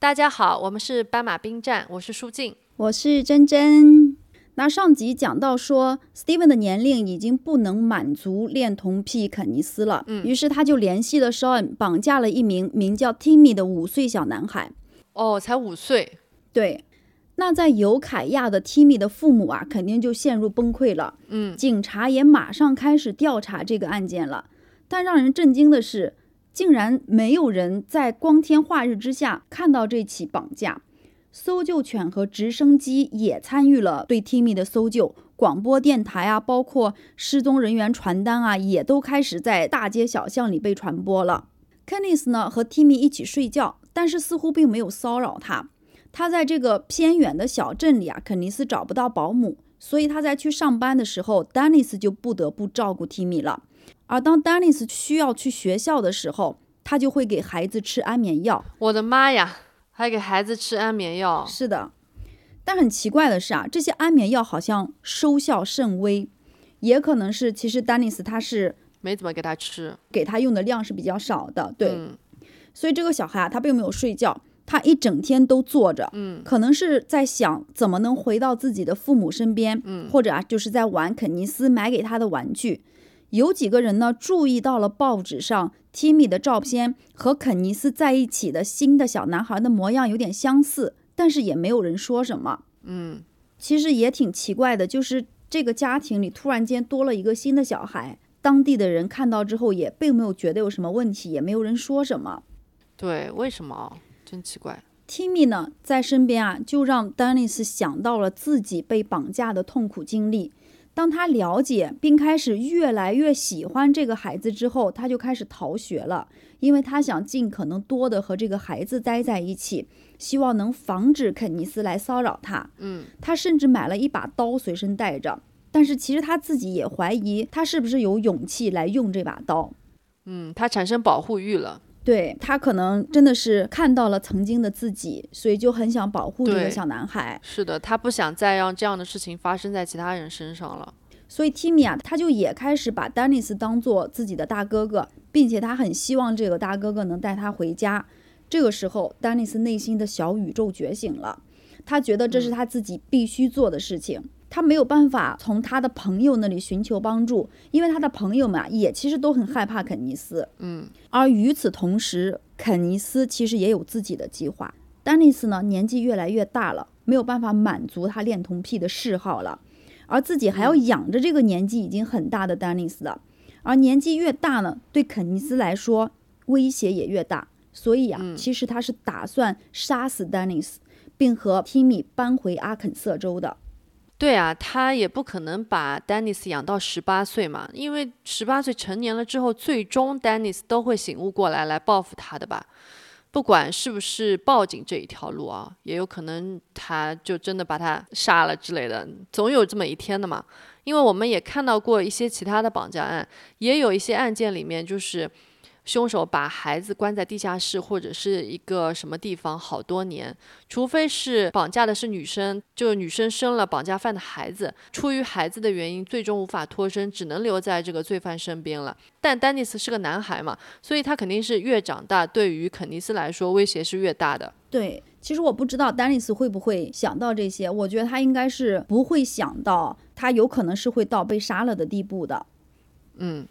大家好，我们是斑马兵站，我是舒静，我是珍珍。那上集讲到说，Steven 的年龄已经不能满足恋童癖肯尼斯了，嗯于是他就联系了 Sean，绑架了一名名叫 Timmy 的五岁小男孩。哦，才五岁，对，那在尤凯亚的 Timmy 的父母啊，肯定就陷入崩溃了。嗯，警察也马上开始调查这个案件了。但让人震惊的是，竟然没有人在光天化日之下看到这起绑架。搜救犬和直升机也参与了对 Timmy 的搜救，广播电台啊，包括失踪人员传单啊，也都开始在大街小巷里被传播了。Kenneth 呢和 Timmy 一起睡觉，但是似乎并没有骚扰他。他在这个偏远的小镇里啊，肯尼斯找不到保姆，所以他在去上班的时候，丹尼斯就不得不照顾 Timmy 了。而当丹尼斯需要去学校的时候，他就会给孩子吃安眠药。我的妈呀，还给孩子吃安眠药，是的，但很奇怪的是啊，这些安眠药好像收效甚微，也可能是其实丹尼斯他是没怎么给他吃，给他用的量是比较少的，对，嗯。所以这个小孩啊，他并没有睡觉，他一整天都坐着，嗯。可能是在想怎么能回到自己的父母身边，嗯。或者啊，就是在玩肯尼斯买给他的玩具。有几个人呢注意到了报纸上 Timmy 的照片和肯尼斯在一起的新的小男孩的模样有点相似，但是也没有人说什么。嗯，其实也挺奇怪的，就是这个家庭里突然间多了一个新的小孩，当地的人看到之后也并没有觉得有什么问题，也没有人说什么。对，为什么？真奇怪，Timmy 呢，在身边啊，就让 Dennis 想到了自己被绑架的痛苦经历。当他了解并开始越来越喜欢这个孩子之后，他就开始逃学了，因为他想尽可能多的和这个孩子待在一起，希望能防止肯尼斯来骚扰他。嗯，他甚至买了一把刀随身带着，但是其实他自己也怀疑他是不是有勇气来用这把刀。嗯，他产生保护欲了，对他可能真的是看到了曾经的自己，所以就很想保护这个小男孩。是的，他不想再让这样的事情发生在其他人身上了，所以 Timmy 啊，他就也开始把丹尼斯当做自己的大哥哥，并且他很希望这个大哥哥能带他回家。这个时候，丹尼斯内心的小宇宙觉醒了，他觉得这是他自己必须做的事情。他没有办法从他的朋友那里寻求帮助，因为他的朋友们啊也其实都很害怕肯尼斯。嗯，而与此同时，肯尼斯其实也有自己的计划。丹尼斯呢，年纪越来越大了，没有办法满足他恋童癖的嗜好了，而自己还要养着这个年纪已经很大的丹尼斯的。而年纪越大呢，对肯尼斯来说威胁也越大。所以啊，其实他是打算杀死丹尼斯，并和 Timmy 搬回阿肯色州的。对啊，他也不可能把丹尼斯养到十八岁嘛，因为十八岁成年了之后，最终丹尼斯都会醒悟过来来报复他的吧。不管是不是报警这一条路啊，也有可能他就真的把他杀了之类的，总有这么一天的嘛。因为我们也看到过一些其他的绑架案，也有一些案件里面就是凶手把孩子关在地下室或者是一个什么地方好多年，除非是绑架的是女生，就是女生生了绑架犯的孩子，出于孩子的原因，最终无法脱身，只能留在这个罪犯身边了。但丹尼斯是个男孩嘛，所以他肯定是越长大，对于肯尼斯来说威胁是越大的。对，其实我不知道丹尼斯会不会想到这些，我觉得他应该是不会想到，他有可能是会到被杀了的地步的。嗯，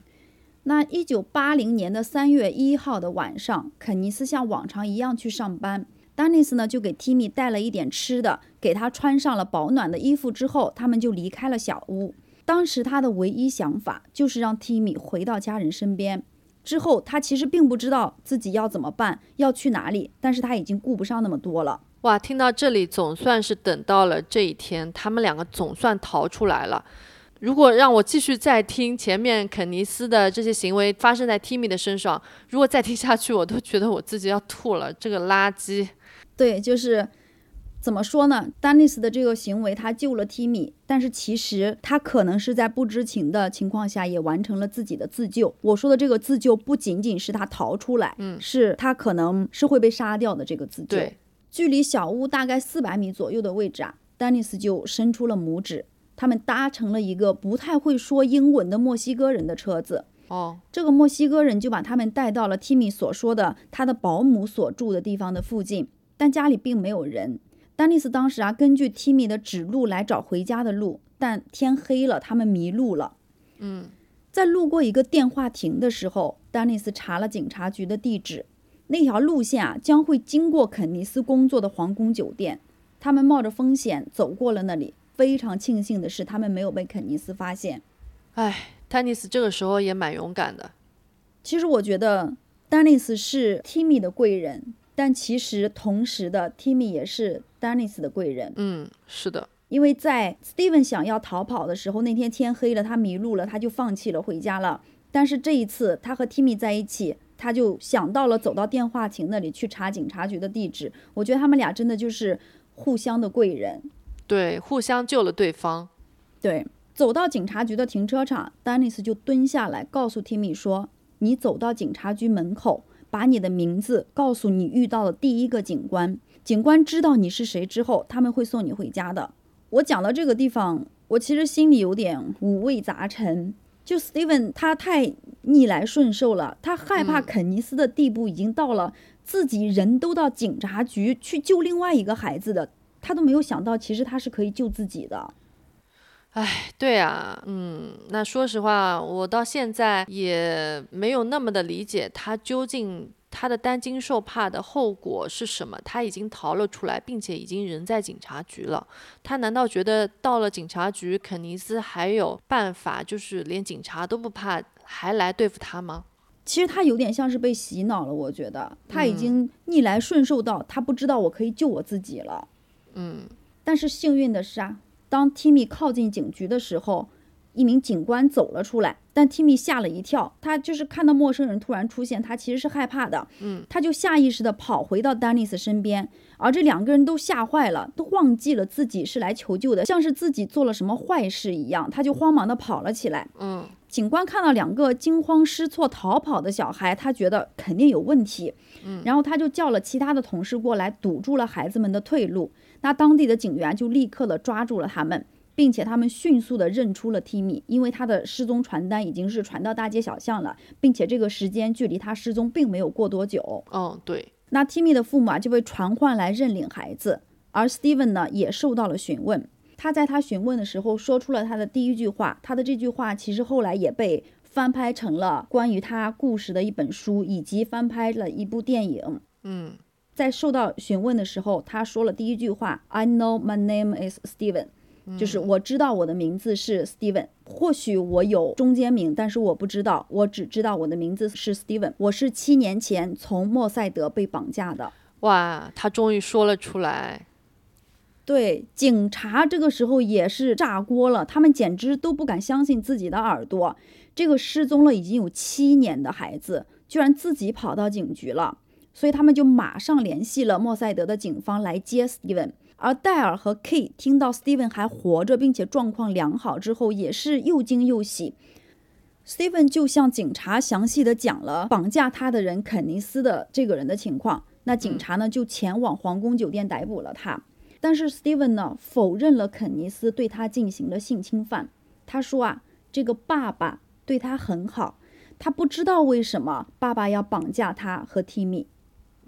那一九八零年的三月一号的晚上，肯尼斯像往常一样去上班。丹尼斯呢就给 Timmy 带了一点吃的，给他穿上了保暖的衣服之后，他们就离开了小屋。当时他的唯一想法就是让 Timmy 回到家人身边。之后他其实并不知道自己要怎么办，要去哪里，但是他已经顾不上那么多了。哇，听到这里总算是等到了这一天，他们两个总算逃出来了。如果让我继续再听前面肯尼斯的这些行为发生在 Timmy 的身上，如果再听下去，我都觉得我自己要吐了。这个垃圾，对，就是怎么说呢？丹尼斯的这个行为，他救了 Timmy，但是其实他可能是在不知情的情况下也完成了自己的自救。我说的这个自救，不仅仅是他逃出来，嗯是他可能是会被杀掉的这个自救。对，距离小屋大概四百米左右的位置啊，丹尼斯就伸出了拇指。他们搭乘了一个不太会说英文的墨西哥人的车子，哦，这个墨西哥人就把他们带到了 Timmy 所说的他的保姆所住的地方的附近。但家里并没有人。丹尼斯当时啊，根据 Timmy 的指路来找回家的路，但天黑了，他们迷路了。嗯，在路过一个电话亭的时候，丹尼斯查了警察局的地址，那条路线啊将会经过肯尼斯工作的皇宫酒店。他们冒着风险走过了那里，非常庆幸的是，他们没有被肯尼斯发现。哎，丹尼斯这个时候也蛮勇敢的。其实我觉得丹尼斯是 Timmy 的贵人，但其实同时的 Timmy 也是丹尼斯的贵人。嗯，是的，因为在 Steven 想要逃跑的时候，那天天黑了，他迷路了，他就放弃了回家了。但是这一次，他和 Timmy 在一起，他就想到了走到电话亭那里去查警察局的地址。我觉得他们俩真的就是互相的贵人。对，互相救了对方。对，走到警察局的停车场，丹尼斯就蹲下来，告诉 Timmy 说：“你走到警察局门口，把你的名字告诉你遇到的第一个警官。警官知道你是谁之后，他们会送你回家的。”我讲到这个地方，我其实心里有点五味杂陈。就 Steven 他太逆来顺受了，他害怕肯尼斯的地步已经到了自己人都到警察局去救另外一个孩子的，他都没有想到其实他是可以救自己的。哎，对啊，嗯，那说实话，我到现在也没有那么的理解他究竟他的担惊受怕的后果是什么。他已经逃了出来，并且已经人在警察局了。他难道觉得到了警察局，肯尼斯还有办法，就是连警察都不怕，还来对付他吗？其实他有点像是被洗脑了，我觉得他已经逆来顺受到他不知道我可以救我自己了。嗯，但是幸运的是啊，当 Timmy 靠近警局的时候，一名警官走了出来，但 Timmy 吓了一跳，他就是看到陌生人突然出现，他其实是害怕的，嗯，他就下意识的跑回到丹尼斯身边，而这两个人都吓坏了，都忘记了自己是来求救的，像是自己做了什么坏事一样，他就慌忙的跑了起来。嗯，警官看到两个惊慌失措逃跑的小孩，他觉得肯定有问题，嗯，然后他就叫了其他的同事过来堵住了孩子们的退路。那当地的警员就立刻的抓住了他们，并且他们迅速的认出了 Timmy，因为他的失踪传单已经是传到大街小巷了，并且这个时间距离他失踪并没有过多久。哦，对，那 Timmy 的父母啊就被传唤来认领孩子，而 Steven 呢也受到了询问。他在他询问的时候说出了他的第一句话，他的这句话其实后来也被翻拍成了关于他故事的一本书，以及翻拍了一部电影。嗯，在受到询问的时候，他说了第一句话：“I know my name is Steven”，就是我知道我的名字是 Steven。或许我有中间名，但是我不知道，我只知道我的名字是 Steven。我是七年前从莫塞德被绑架的。哇，他终于说了出来。对，警察这个时候也是炸锅了，他们简直都不敢相信自己的耳朵。这个失踪了已经有七年的孩子，居然自己跑到警局了，所以他们就马上联系了莫塞德的警方来接 Steven。而戴尔和 K 听到 Steven 还活着，并且状况良好之后，也是又惊又喜。Steven 就向警察详细的讲了绑架他的人肯尼斯的这个人的情况。那警察呢就前往皇宫酒店逮捕了他。但是 Steven 呢否认了肯尼斯对他进行了性侵犯。他说啊，这个爸爸对他很好，他不知道为什么爸爸要绑架他和 Timmy。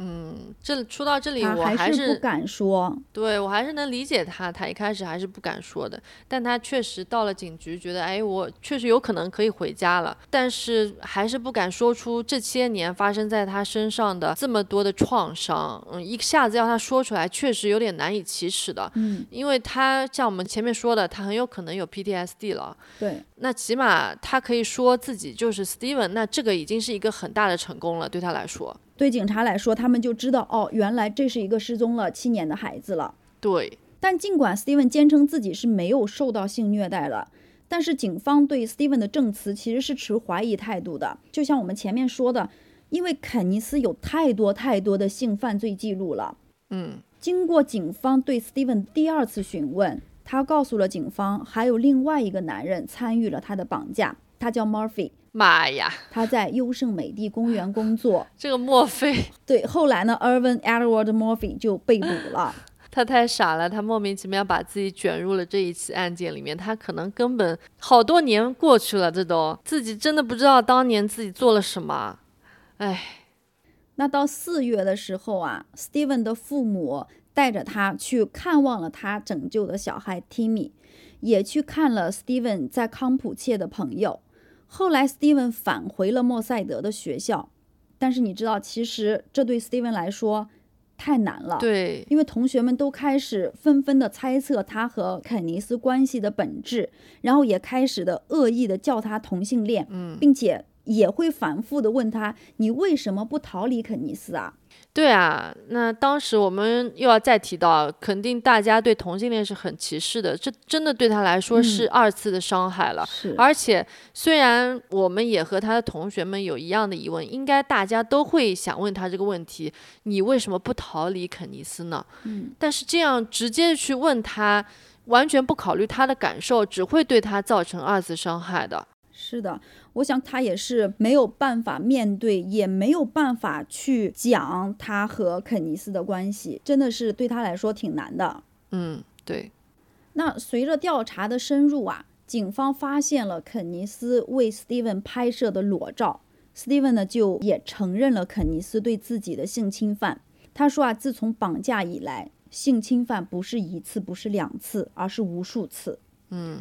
嗯，这说到这里，我还是不敢说。对我还是能理解他，他一开始还是不敢说的，但他确实到了警局，觉得哎，我确实有可能可以回家了，但是还是不敢说出这些年发生在他身上的这么多的创伤。嗯，一下子要他说出来，确实有点难以启齿的。嗯，因为他像我们前面说的，他很有可能有 PTSD 了。对，那起码他可以说自己就是 Steven，那这个已经是一个很大的成功了，对他来说。对警察来说，他们就知道哦，原来这是一个失踪了七年的孩子了。对，但尽管 Steven 坚称自己是没有受到性虐待了，但是警方对 Steven 的证词其实是持怀疑态度的。就像我们前面说的，因为肯尼斯有太多太多的性犯罪记录了。嗯，经过警方对 Steven 第二次询问，他告诉了警方，还有另外一个男人参与了他的绑架，他叫 Murphy。妈呀，他在优胜美地公园工作。这个墨菲，对，后来呢，Irvin Edward Murphy 就被捕了。他太傻了，他莫名其妙把自己卷入了这一起案件里面。他可能根本好多年过去了，这都自己真的不知道当年自己做了什么。哎，那到四月的时候啊，Steven 的父母带着他去看望了他拯救的小孩 Timmy，也去看了 Steven 在康普切的朋友。后来 Steven 返回了莫塞德的学校，但是你知道，其实这对 Steven 来说太难了。对，因为同学们都开始纷纷的猜测他和肯尼斯关系的本质，然后也开始的恶意的叫他同性恋，嗯，并且也会反复的问他：“你为什么不逃离肯尼斯啊？”对啊，那当时我们又要再提到，肯定大家对同性恋是很歧视的，这真的对他来说是二次的伤害了。是，而且虽然我们也和他的同学们有一样的疑问，应该大家都会想问他这个问题：你为什么不逃离肯尼斯呢？嗯，但是这样直接去问他，完全不考虑他的感受，只会对他造成二次伤害的。是的，我想他也是没有办法面对，也没有办法去讲他和肯尼斯的关系，真的是对他来说挺难的。嗯，对。那随着调查的深入啊，警方发现了肯尼斯为 Steven 拍摄的裸照，Steven 呢就也承认了肯尼斯对自己的性侵犯。他说啊，自从绑架以来，性侵犯不是一次，不是两次，而是无数次。嗯。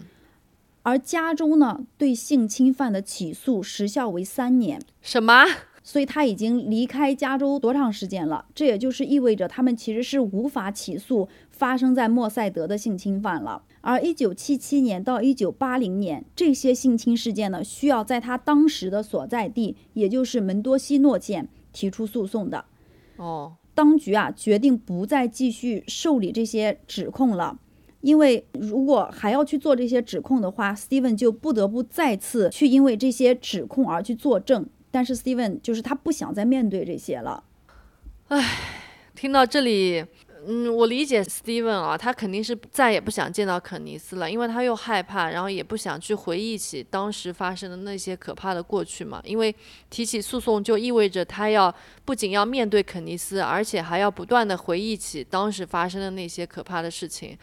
而加州呢，对性侵犯的起诉时效为三年。什么？所以他已经离开加州多长时间了？这也就是意味着他们其实是无法起诉发生在莫塞德的性侵犯了。而一九七七年到一九八零年，这些性侵事件呢，需要在他当时的所在地，也就是门多西诺县提出诉讼的。哦，当局啊，决定不再继续受理这些指控了。因为如果还要去做这些指控的话，Steven 就不得不再次去因为这些指控而去作证。但是 Steven 就是他不想再面对这些了。唉，听到这里，嗯，我理解 Steven 啊，他肯定是再也不想见到肯尼斯了，因为他又害怕，然后也不想去回忆起当时发生的那些可怕的过去嘛。因为提起诉讼就意味着他要不仅要面对肯尼斯，而且还要不断的回忆起当时发生的那些可怕的事情。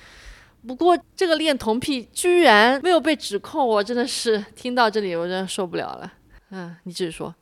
不过这个恋童癖居然没有被指控，我真的是听到这里我真的受不了了。嗯，你继续说。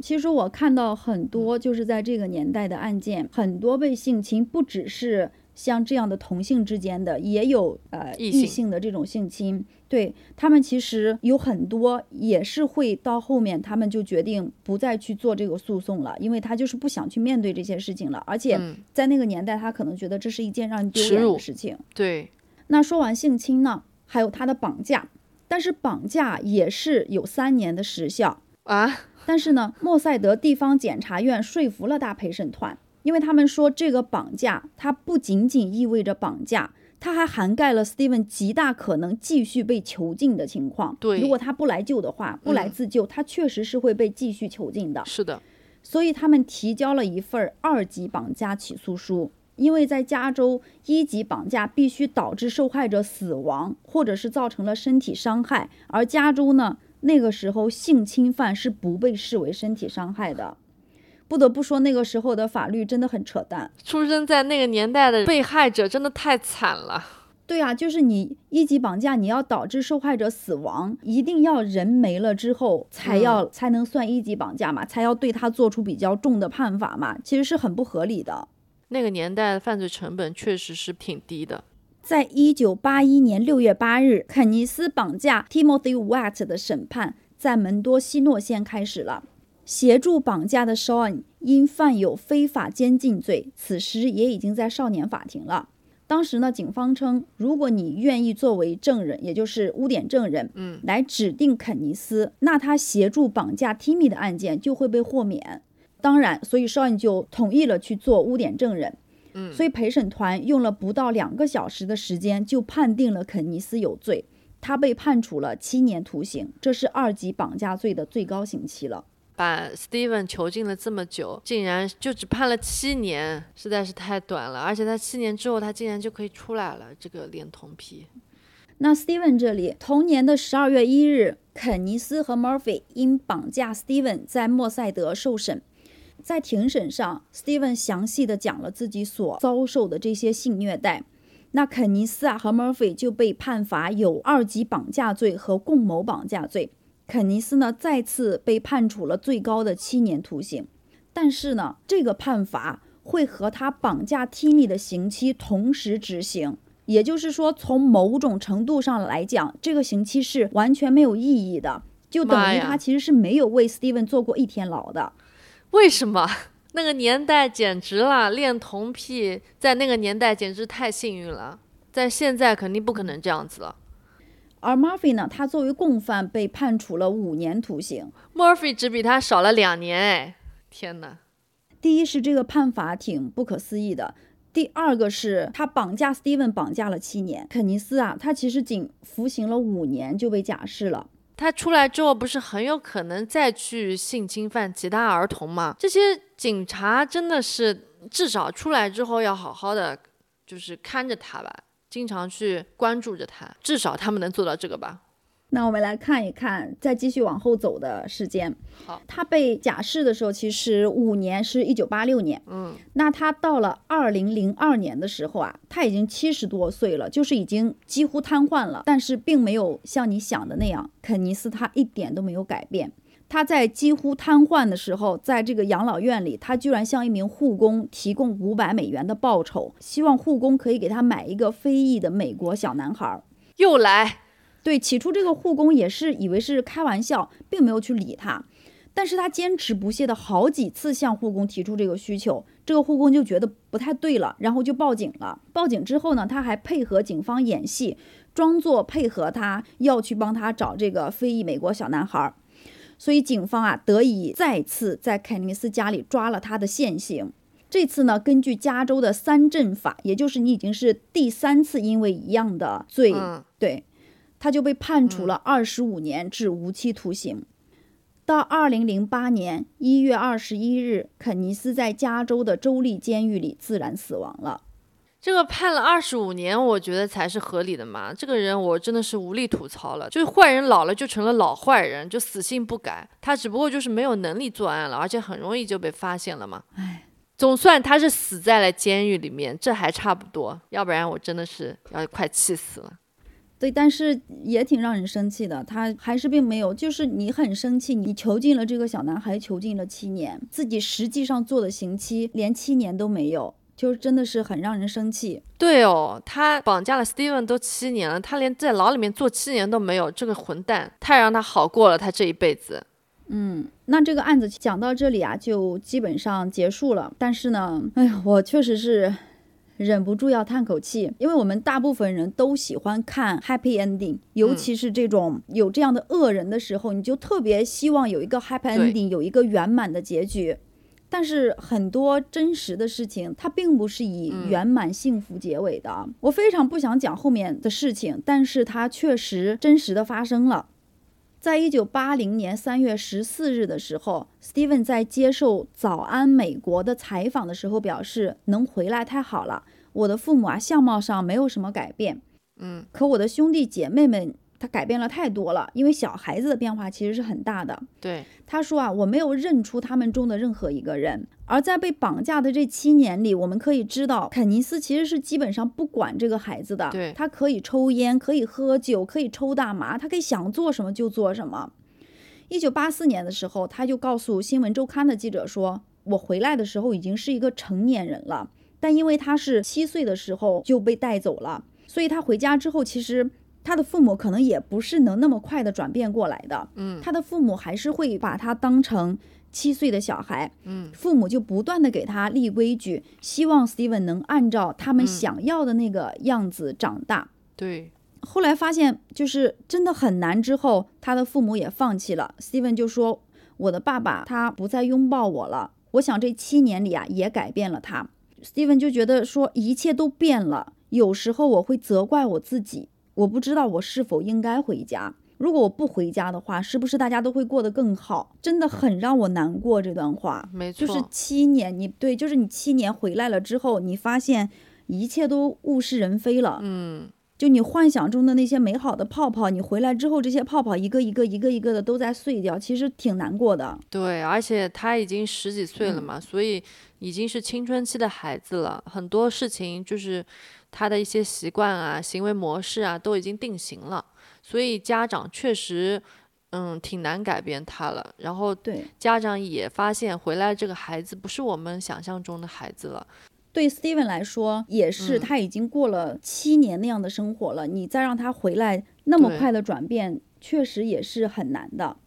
其实我看到很多就是在这个年代的案件，很多被性侵不只是像这样的同性之间的，也有呃异性的这种性侵。对他们其实有很多也是会到后面，他们就决定不再去做这个诉讼了，因为他就是不想去面对这些事情了。而且在那个年代，他可能觉得这是一件让人丢脸的事情。对。那说完性侵呢，还有他的绑架，但是绑架也是有三年的时效啊。但是呢，莫塞德地方检察院说服了大陪审团，因为他们说这个绑架它不仅仅意味着绑架，它还涵盖了 Steven 极大可能继续被囚禁的情况。对，如果他不来救的话，不来自救，他确实是会被继续囚禁的。是的，所以他们提交了一份二级绑架起诉书。因为在加州，一级绑架必须导致受害者死亡，或者是造成了身体伤害，而加州呢，那个时候性侵犯是不被视为身体伤害的。不得不说，那个时候的法律真的很扯淡。出生在那个年代的被害者真的太惨了。对啊，就是你一级绑架，你要导致受害者死亡，一定要人没了之后才要才能算一级绑架嘛，才要对他做出比较重的判罚嘛，其实是很不合理的。那个年代的犯罪成本确实是挺低的。在一九八一年六月八日，肯尼斯绑架 Timothy Watt 的审判在门多西诺县开始了。协助绑架的 Sean 因犯有非法监禁罪，此时也已经在少年法庭了。当时呢，警方称，如果你愿意作为证人，也就是污点证人，嗯，来指定肯尼斯，那他协助绑架 Timmy 的案件就会被豁免。当然，所以 Sean 就同意了去做污点证人。嗯，所以陪审团用了不到两个小时的时间就判定了肯尼斯有罪，他被判处了七年徒刑，这是二级绑架罪的最高刑期了。把 Steven 囚禁了这么久，竟然就只判了七年，实在是太短了。而且他七年之后，他竟然就可以出来了，这个恋童癖。那 Steven 这里，同年的十二月一日，肯尼斯和 Murphy 因绑架 Steven 在莫塞德受审。在庭审上，Steven 详细的讲了自己所遭受的这些性虐待。那肯尼斯啊和 Murphy 就被判罚有二级绑架罪和共谋绑架罪。肯尼斯呢再次被判处了最高的七年徒刑。但是呢，这个判罚会和他绑架 Timmy 的刑期同时执行。也就是说，从某种程度上来讲，这个刑期是完全没有意义的，就等于他其实是没有为 Steven 做过一天牢的。为什么？那个年代简直了，恋童癖在那个年代简直太幸运了，在现在肯定不可能这样子了。而 Murphy 呢，他作为共犯被判处了五年徒刑，Murphy 只比他少了两年，哎，天哪！第一是这个判罚挺不可思议的。第二个是他绑架 Steven 绑架了七年，肯尼斯啊，他其实仅服刑了五年就被假释了。他出来之后不是很有可能再去性侵犯其他儿童吗？这些警察真的是至少出来之后要好好的，就是看着他吧，经常去关注着他，至少他们能做到这个吧。那我们来看一看，再继续往后走的时间。好，他被假释的时候，其实五年是一九八六年。嗯，那他到了二零零二年的时候啊，他已经七十多岁了，就是已经几乎瘫痪了。但是并没有像你想的那样，肯尼斯他一点都没有改变。他在几乎瘫痪的时候，在这个养老院里，他居然向一名护工提供五百美元的报酬，希望护工可以给他买一个非裔的美国小男孩。又来。对，起初这个护工也是以为是开玩笑，并没有去理他，但是他坚持不懈的好几次向护工提出这个需求，这个护工就觉得不太对了，然后就报警了。报警之后呢，他还配合警方演戏，装作配合他要去帮他找这个非裔美国小男孩，所以警方啊得以再次在肯尼斯家里抓了他的现行。这次呢，根据加州的三阵法，也就是你已经是第三次因为一样的罪，对。他就被判处了二十五年至无期徒刑。到二零零八年一月二十一日，肯尼斯在加州的州立监狱里自然死亡了。这个判了二十五年，我觉得才是合理的嘛。这个人我真的是无力吐槽了，就是坏人老了就成了老坏人，就死性不改。他只不过就是没有能力作案了，而且很容易就被发现了嘛。唉，总算他是死在了监狱里面，这还差不多。要不然我真的是要快气死了。对，但是也挺让人生气的。他还是并没有，就是你很生气，你囚禁了这个小男孩，囚禁了七年，自己实际上做的刑期连七年都没有，就真的是很让人生气。对哦，他绑架了 Steven 都七年了，他连在牢里面坐七年都没有，这个混蛋太让他好过了，他这一辈子。嗯，那这个案子讲到这里啊，就基本上结束了。但是呢，哎呀，我确实是。忍不住要叹口气，因为我们大部分人都喜欢看 happy ending，尤其是这种有这样的恶人的时候，你就特别希望有一个 happy ending，有一个圆满的结局。但是很多真实的事情，它并不是以圆满幸福结尾的。我非常不想讲后面的事情，但是它确实真实的发生了。在一九八零年三月十四日的时候，Steven 在接受《早安美国》的采访的时候表示：“能回来太好了，我的父母啊，相貌上没有什么改变，嗯，可我的兄弟姐妹们。”他改变了太多了，因为小孩子的变化其实是很大的。对，他说啊，我没有认出他们中的任何一个人。而在被绑架的这七年里，我们可以知道，肯尼斯其实是基本上不管这个孩子的。对，他可以抽烟，可以喝酒，可以抽大麻，他可以想做什么就做什么。一九八四年的时候，他就告诉《新闻周刊》的记者说：“我回来的时候已经是一个成年人了，但因为他是七岁的时候就被带走了，所以他回家之后其实。”他的父母可能也不是能那么快的转变过来的，嗯，他的父母还是会把他当成七岁的小孩，嗯，父母就不断的给他立规矩，希望 Steven 能按照他们想要的那个样子长大。对，后来发现就是真的很难，之后他的父母也放弃了，Steven 就说：“我的爸爸他不再拥抱我了。”我想这七年里啊，也改变了他。Steven 就觉得说一切都变了，有时候我会责怪我自己。我不知道我是否应该回家。如果我不回家的话，是不是大家都会过得更好？真的很让我难过这段话。没错，就是七年，你对，就是你七年回来了之后，你发现一切都物是人非了。嗯，就你幻想中的那些美好的泡泡，你回来之后，这些泡泡一个一个、一个一个的都在碎掉，其实挺难过的。对，而且他已经十几岁了嘛，所以已经是青春期的孩子了，很多事情就是。他的一些习惯啊、行为模式啊都已经定型了，所以家长确实，嗯，挺难改变他了。然后对家长也发现回来这个孩子不是我们想象中的孩子了。对 Steven 来说也是，嗯他已经过了七年那样的生活了，你再让他回来那么快的转变，确实也是很难的。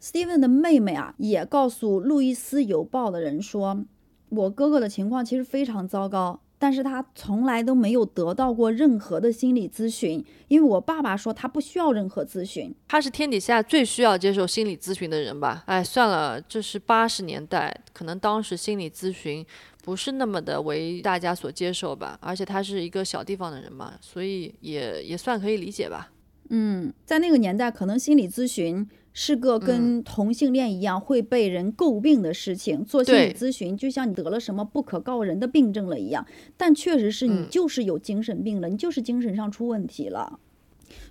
Steven 的妹妹啊，也告诉《路易斯邮报》的人说，我哥哥的情况其实非常糟糕，但是他从来都没有得到过任何的心理咨询，因为我爸爸说他不需要任何咨询。他是天底下最需要接受心理咨询的人吧？哎，算了，这是八十年代，可能当时心理咨询不是那么的为大家所接受吧。而且他是一个小地方的人嘛，所以也也算可以理解吧。嗯，在那个年代，可能心理咨询是个跟同性恋一样会被人诟病的事情。做心理咨询，就像你得了什么不可告人的病症了一样，但确实是你嗯就是有精神病了，你就是精神上出问题了。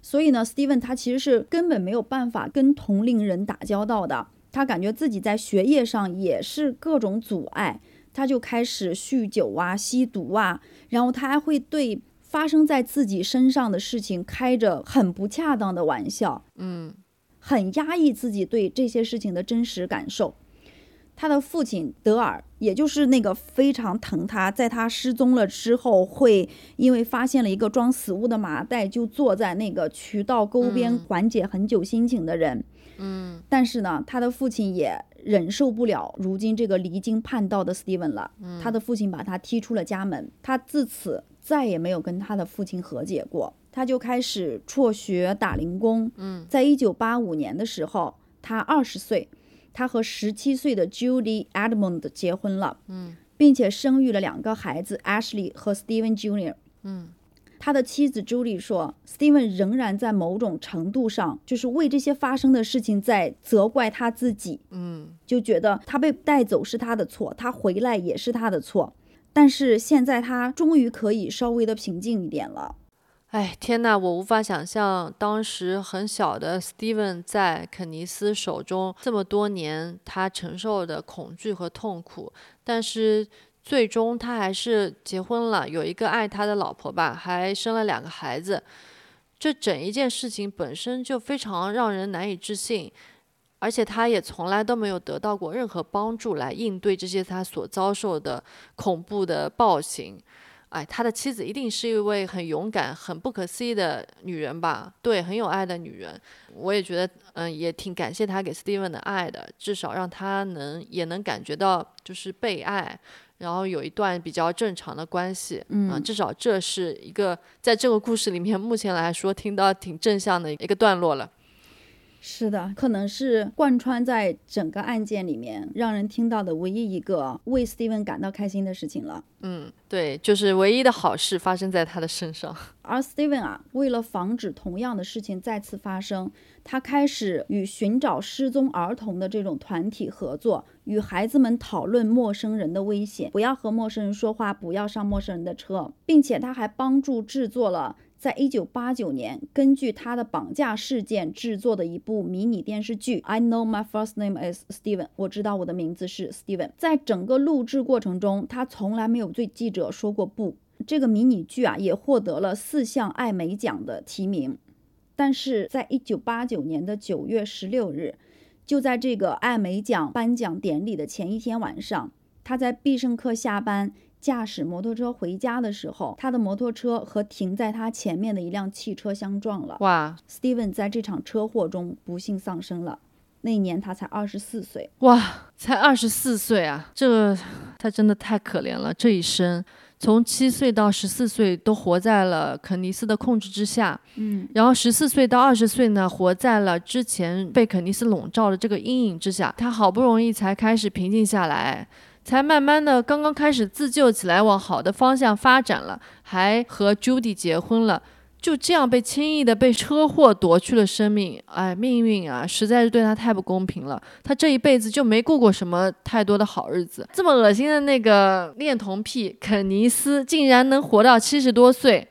所以呢，Steven 他其实是根本没有办法跟同龄人打交道的，他感觉自己在学业上也是各种阻碍，他就开始酗酒啊、吸毒啊，然后他还会对发生在自己身上的事情开着很不恰当的玩笑，嗯，很压抑自己对这些事情的真实感受。他的父亲德尔，也就是那个非常疼他，在他失踪了之后，会因为发现了一个装死物的麻袋，就坐在那个渠道沟边嗯缓解很久心情的人。嗯，但是呢，他的父亲也忍受不了如今这个离经叛道的 Steven 了。他的父亲把他踢出了家门，他自此再也没有跟他的父亲和解过。他就开始辍学打零工。嗯，在一九八五年的时候，他二十岁，他和十七岁的 Judy Edmond 结婚了。嗯，并且生育了两个孩子 Ashley 和 Steven Jr. 嗯他的妻子朱莉说，Steven 仍然在某种程度上，就是为这些发生的事情在责怪他自己。嗯，就觉得他被带走是他的错，他回来也是他的错。但是现在他终于可以稍微的平静一点了。哎，天呐，我无法想象当时很小的 Steven 在肯尼斯手中这么多年，他承受的恐惧和痛苦。但是最终他还是结婚了，有一个爱他的老婆吧，还生了两个孩子。这整一件事情本身就非常让人难以置信，而且他也从来都没有得到过任何帮助来应对这些他所遭受的恐怖的暴行。哎，他的妻子一定是一位很勇敢、很不可思议的女人吧？对，很有爱的女人。我也觉得，嗯，也挺感谢他给 Steven 的爱的，至少让他能也能感觉到就是被爱，然后有一段比较正常的关系。嗯、至少这是一个在这个故事里面目前来说听到挺正向的一个段落了。是的，可能是贯穿在整个案件里面让人听到的唯一一个为 Steven 感到开心的事情了。嗯，对，就是唯一的好事发生在他的身上。而 Steven 啊，为了防止同样的事情再次发生，他开始与寻找失踪儿童的这种团体合作，与孩子们讨论陌生人的危险，不要和陌生人说话，不要上陌生人的车，并且他还帮助制作了。在一九八九年，根据他的绑架事件制作的一部迷你电视剧《I Know My First Name Is Steven》，我知道我的名字是 Steven。在整个录制过程中，他从来没有对记者说过不。这个迷你剧啊，也获得了四项艾美奖的提名。但是在一九八九年的九月十六日，就在这个艾美奖颁奖典礼的前一天晚上，他在必胜客下班。驾驶摩托车回家的时候，他的摩托车和停在他前面的一辆汽车相撞了。哇 Steven 在这场车祸中不幸丧生了，那一年他才二十四岁。哇，才二十四岁啊！这个他真的太可怜了，这一生从七岁到十四岁都活在了肯尼斯的控制之下，嗯，然后十四岁到二十岁呢，活在了之前被肯尼斯笼罩的这个阴影之下。他好不容易才开始平静下来。才慢慢的刚刚开始自救起来，往好的方向发展了，还和 Judy 结婚了，就这样被轻易的被车祸夺去了生命，哎，命运啊，实在是对他太不公平了。他这一辈子就没过过什么太多的好日子，这么恶心的那个恋童癖肯尼斯，竟然能活到七十多岁，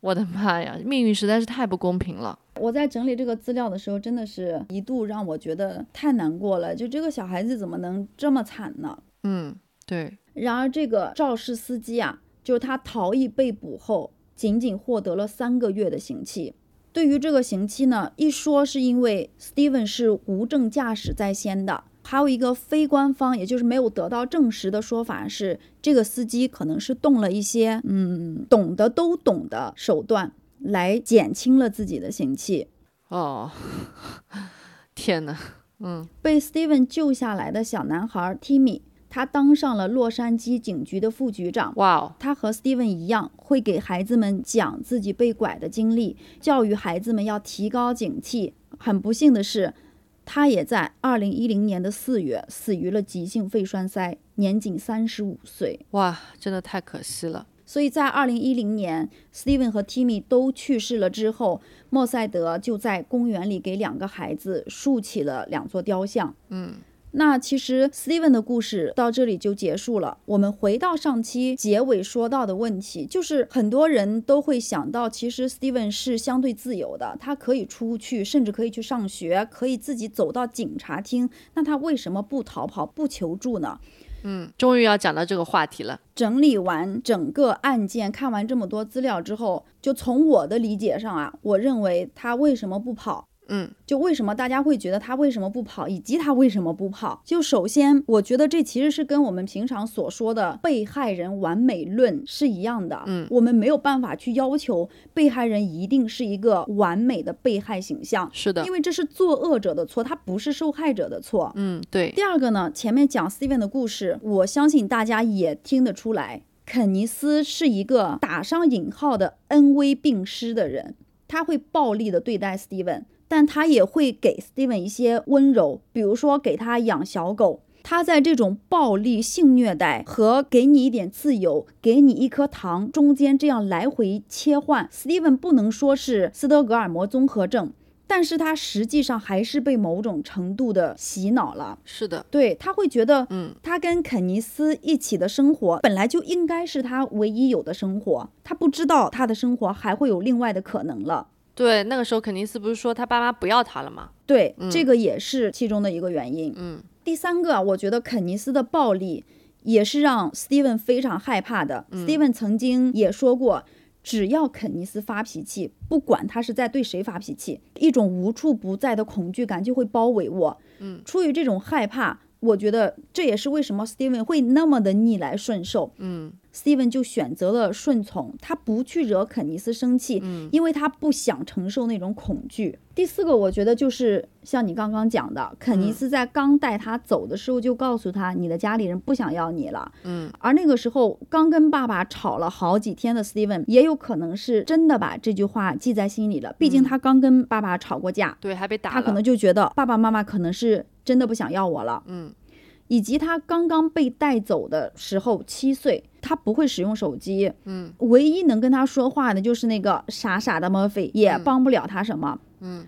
我的妈呀，命运实在是太不公平了。我在整理这个资料的时候，真的是一度让我觉得太难过了，就这个小孩子怎么能这么惨呢？嗯，对，然而，这个肇事司机啊，就是他逃逸被捕后，仅仅获得了三个月的刑期。对于这个刑期呢，一说是因为 Steven 是无证驾驶在先的，还有一个非官方，也就是没有得到证实的说法是，这个司机可能是动了一些嗯懂得都懂的手段来减轻了自己的刑期。哦，天哪，嗯，被 Steven 救下来的小男孩 Timmy，他当上了洛杉矶警局的副局长。哇哦，他和 Steven 一样，会给孩子们讲自己被拐的经历，教育孩子们要提高警惕。很不幸的是，他也在2010年的四月死于了急性肺栓塞，年仅35岁。哇，真的太可惜了。所以在2010年，Steven 和 Timmy 都去世了之后，莫塞德就在公园里给两个孩子竖起了两座雕像。嗯，那其实 Steven 的故事到这里就结束了。我们回到上期结尾说到的问题，就是很多人都会想到，其实 Steven 是相对自由的，他可以出去，甚至可以去上学，可以自己走到警察厅。那他为什么不逃跑、不求助呢？嗯，终于要讲到这个话题了。整理完整个案件，看完这么多资料之后，就从我的理解上啊，我认为他为什么不跑？嗯，就为什么大家会觉得他为什么不跑，以及他为什么不跑？就首先，我觉得这其实是跟我们平常所说的被害人完美论是一样的。嗯我们没有办法去要求被害人一定是一个完美的被害形象，是的因，为这是作恶者的错，他不是受害者的错。嗯，对，第二个呢，前面讲 Steven 的故事，我相信大家也听得出来，肯尼斯是一个打上引号的恩威并施的人，他会暴力的对待 Steven，但他也会给 Steven 一些温柔，比如说给他养小狗。他在这种暴力、性虐待和给你一点自由、给你一颗糖中间这样来回切换，Steven 不能说是斯德哥尔摩综合症，但是他实际上还是被某种程度的洗脑了。是的，对他会觉得，嗯，他跟肯尼斯一起的生活本来就应该是他唯一有的生活，他不知道他的生活还会有另外的可能了。对，那个时候肯尼斯不是说他爸妈不要他了吗？对，这个也是其中的一个原因。嗯，第三个啊，我觉得肯尼斯的暴力也是让 Steven 非常害怕的。Steven 曾经也说过，只要肯尼斯发脾气，不管他是在对谁发脾气，一种无处不在的恐惧感就会包围我。嗯，出于这种害怕，我觉得这也是为什么 Steven 会那么的逆来顺受。嗯 Steven 就选择了顺从，他不去惹肯尼斯生气，嗯因为他不想承受那种恐惧。第四个，我觉得就是像你刚刚讲的，肯尼斯在刚带他走的时候就告诉他，你的家里人不想要你了。嗯，而那个时候刚跟爸爸吵了好几天的 Steven，也有可能是真的把这句话记在心里了，毕竟他刚跟爸爸吵过架，对，还被打。他可能就觉得爸爸妈妈可能是真的不想要我了。嗯以及他刚刚被带走的时候，七岁，他不会使用手机，嗯，唯一能跟他说话的就是那个傻傻的 Murphy，也帮不了他什么。嗯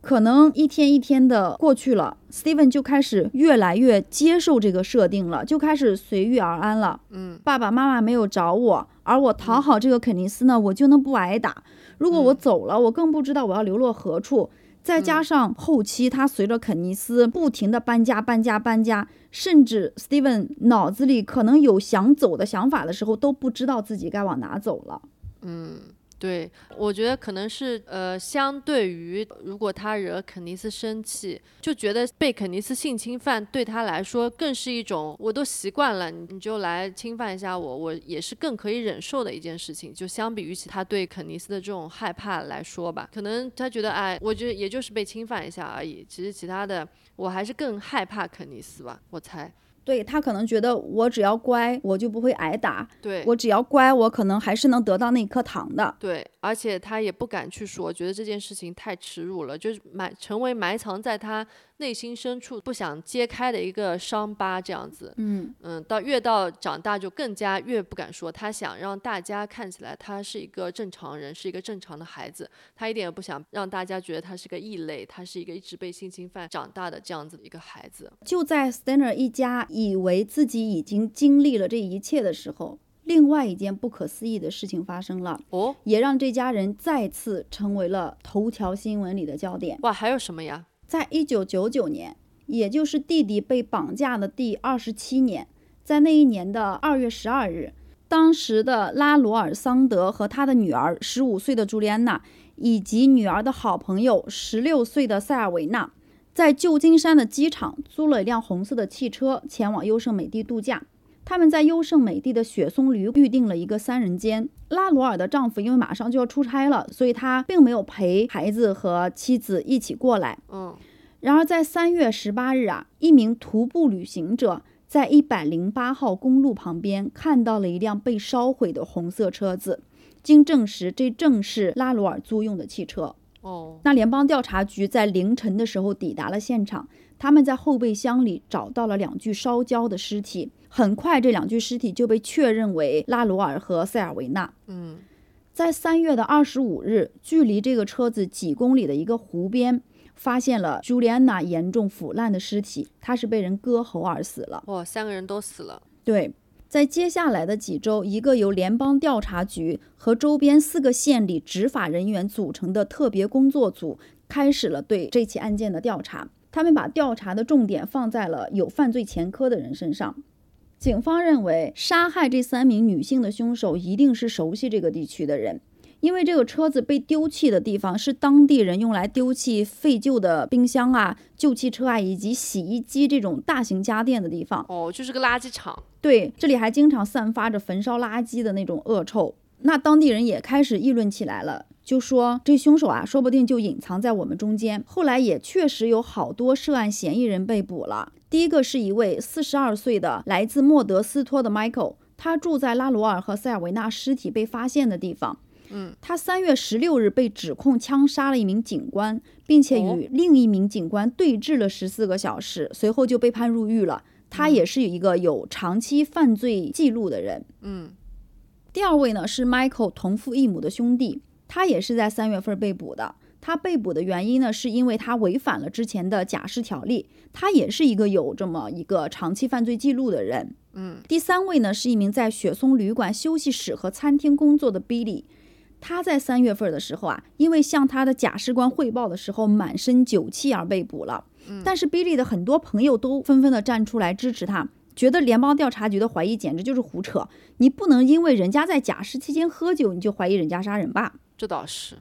可能一天一天的过去了，Steven 就开始越来越接受这个设定了，就开始随遇而安了。嗯，爸爸妈妈没有找我，而我讨好这个肯尼斯呢，我就能不挨打。如果我走了，我更不知道我要流落何处。再加上后期他随着肯尼斯不停的搬家、搬家、搬家，甚至 Steven 脑子里可能有想走的想法的时候，都不知道自己该往哪走了。嗯，对，我觉得可能是呃，相对于如果他惹肯尼斯生气，就觉得被肯尼斯性侵犯对他来说更是一种我都习惯了，你就来侵犯一下我，我也是更可以忍受的一件事情。就相比于起他对肯尼斯的这种害怕来说吧，可能他觉得哎，我觉得也就是被侵犯一下而已。其实其他的，我还是更害怕肯尼斯吧，我猜。对他可能觉得我只要乖，我就不会挨打；对，我只要乖，我可能还是能得到那颗糖的。对，而且他也不敢去说，觉得这件事情太耻辱了，就是埋成为埋藏在他内心深处不想揭开的一个伤疤，这样子。嗯，嗯，到越到长大就更加越不敢说，他想让大家看起来他是一个正常人，是一个正常的孩子，他一点也不想让大家觉得他是个异类，他是一个一直被性侵犯长大的这样子的一个孩子。就在 Stanner 一家以为自己已经经历了这一切的时候，另外一件不可思议的事情发生了，哦，也让这家人再次成为了头条新闻里的焦点。哇，还有什么呀？在一九九九年，也就是弟弟被绑架的第二十七年，在那一年的二月十二日当时的拉罗尔·桑德和他的女儿十五岁的朱莉安娜，以及女儿的好朋友十六岁的塞尔维娜，在旧金山的机场租了一辆红色的汽车，前往优胜美地度假。他们在优胜美地的雪松旅预定了一个三人间。拉罗尔的丈夫因为马上就要出差了，所以他并没有陪孩子和妻子一起过来。嗯，然而在三月十八日啊，一名徒步旅行者在一百零八号公路旁边看到了一辆被烧毁的红色车子，经证实，这正是拉罗尔租用的汽车。哦，那联邦调查局在凌晨的时候抵达了现场，他们在后备箱里找到了两具烧焦的尸体。很快，这两具尸体就被确认为拉罗尔和塞尔维纳。嗯，在三月的二十五日，距离这个车子几公里的一个湖边，发现了朱莉安娜严重腐烂的尸体，她是被人割喉而死了。哇，三个人都死了。对，在接下来的几周，一个由联邦调查局和周边四个县里执法人员组成的特别工作组开始了对这起案件的调查。他们把调查的重点放在了有犯罪前科的人身上。警方认为，杀害这三名女性的凶手一定是熟悉这个地区的人，因为这个车子被丢弃的地方是当地人用来丢弃废旧的冰箱啊、旧汽车啊以及洗衣机这种大型家电的地方。哦，就是个垃圾场。对，这里还经常散发着焚烧垃圾的那种恶臭。那当地人也开始议论起来了，就说这凶手啊，说不定就隐藏在我们中间。后来也确实有好多涉案嫌疑人被捕了。第一个是一位四十二岁的来自莫德斯托的 Michael，他住在拉罗尔和塞尔维纳尸体被发现的地方。嗯，他三月十六日被指控枪杀了一名警官，并且与另一名警官对峙了十四个小时，随后就被判入狱了。他也是一个有长期犯罪记录的人。嗯，第二位呢是 Michael 同父异母的兄弟，他也是在三月份被捕的。他被捕的原因呢，是因为他违反了之前的假释条例。他也是一个有这么一个长期犯罪记录的人。嗯，第三位呢，是一名在雪松旅馆休息室和餐厅工作的 Billy。他在三月份的时候啊，因为向他的假释官汇报的时候满身酒气而被捕了。嗯，但是 Billy 的很多朋友都纷纷的站出来支持他，觉得联邦调查局的怀疑简直就是胡扯。你不能因为人家在假释期间喝酒，你就怀疑人家杀人吧？这倒是。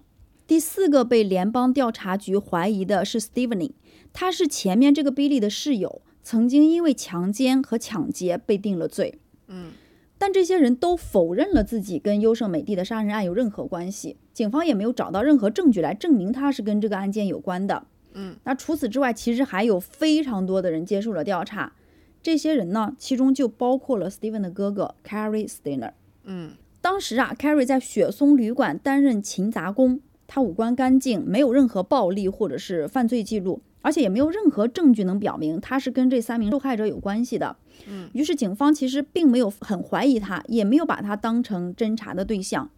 第四个被联邦调查局怀疑的是 Stephanie，他是前面这个 Billy 的室友，曾经因为强奸和抢劫被定了罪。嗯，但这些人都否认了自己跟优胜美地的杀人案有任何关系，警方也没有找到任何证据来证明他是跟这个案件有关的。嗯，那除此之外，其实还有非常多的人接受了调查，这些人呢，其中就包括了 Steven 的哥哥 Carrie Steiner。嗯，当时啊，Carrie 在雪松旅馆担任勤杂工。他五官干净，没有任何暴力或者是犯罪记录，而且也没有任何证据能表明他是跟这三名受害者有关系的。嗯，于是警方其实并没有很怀疑他，也没有把他当成侦查的对象。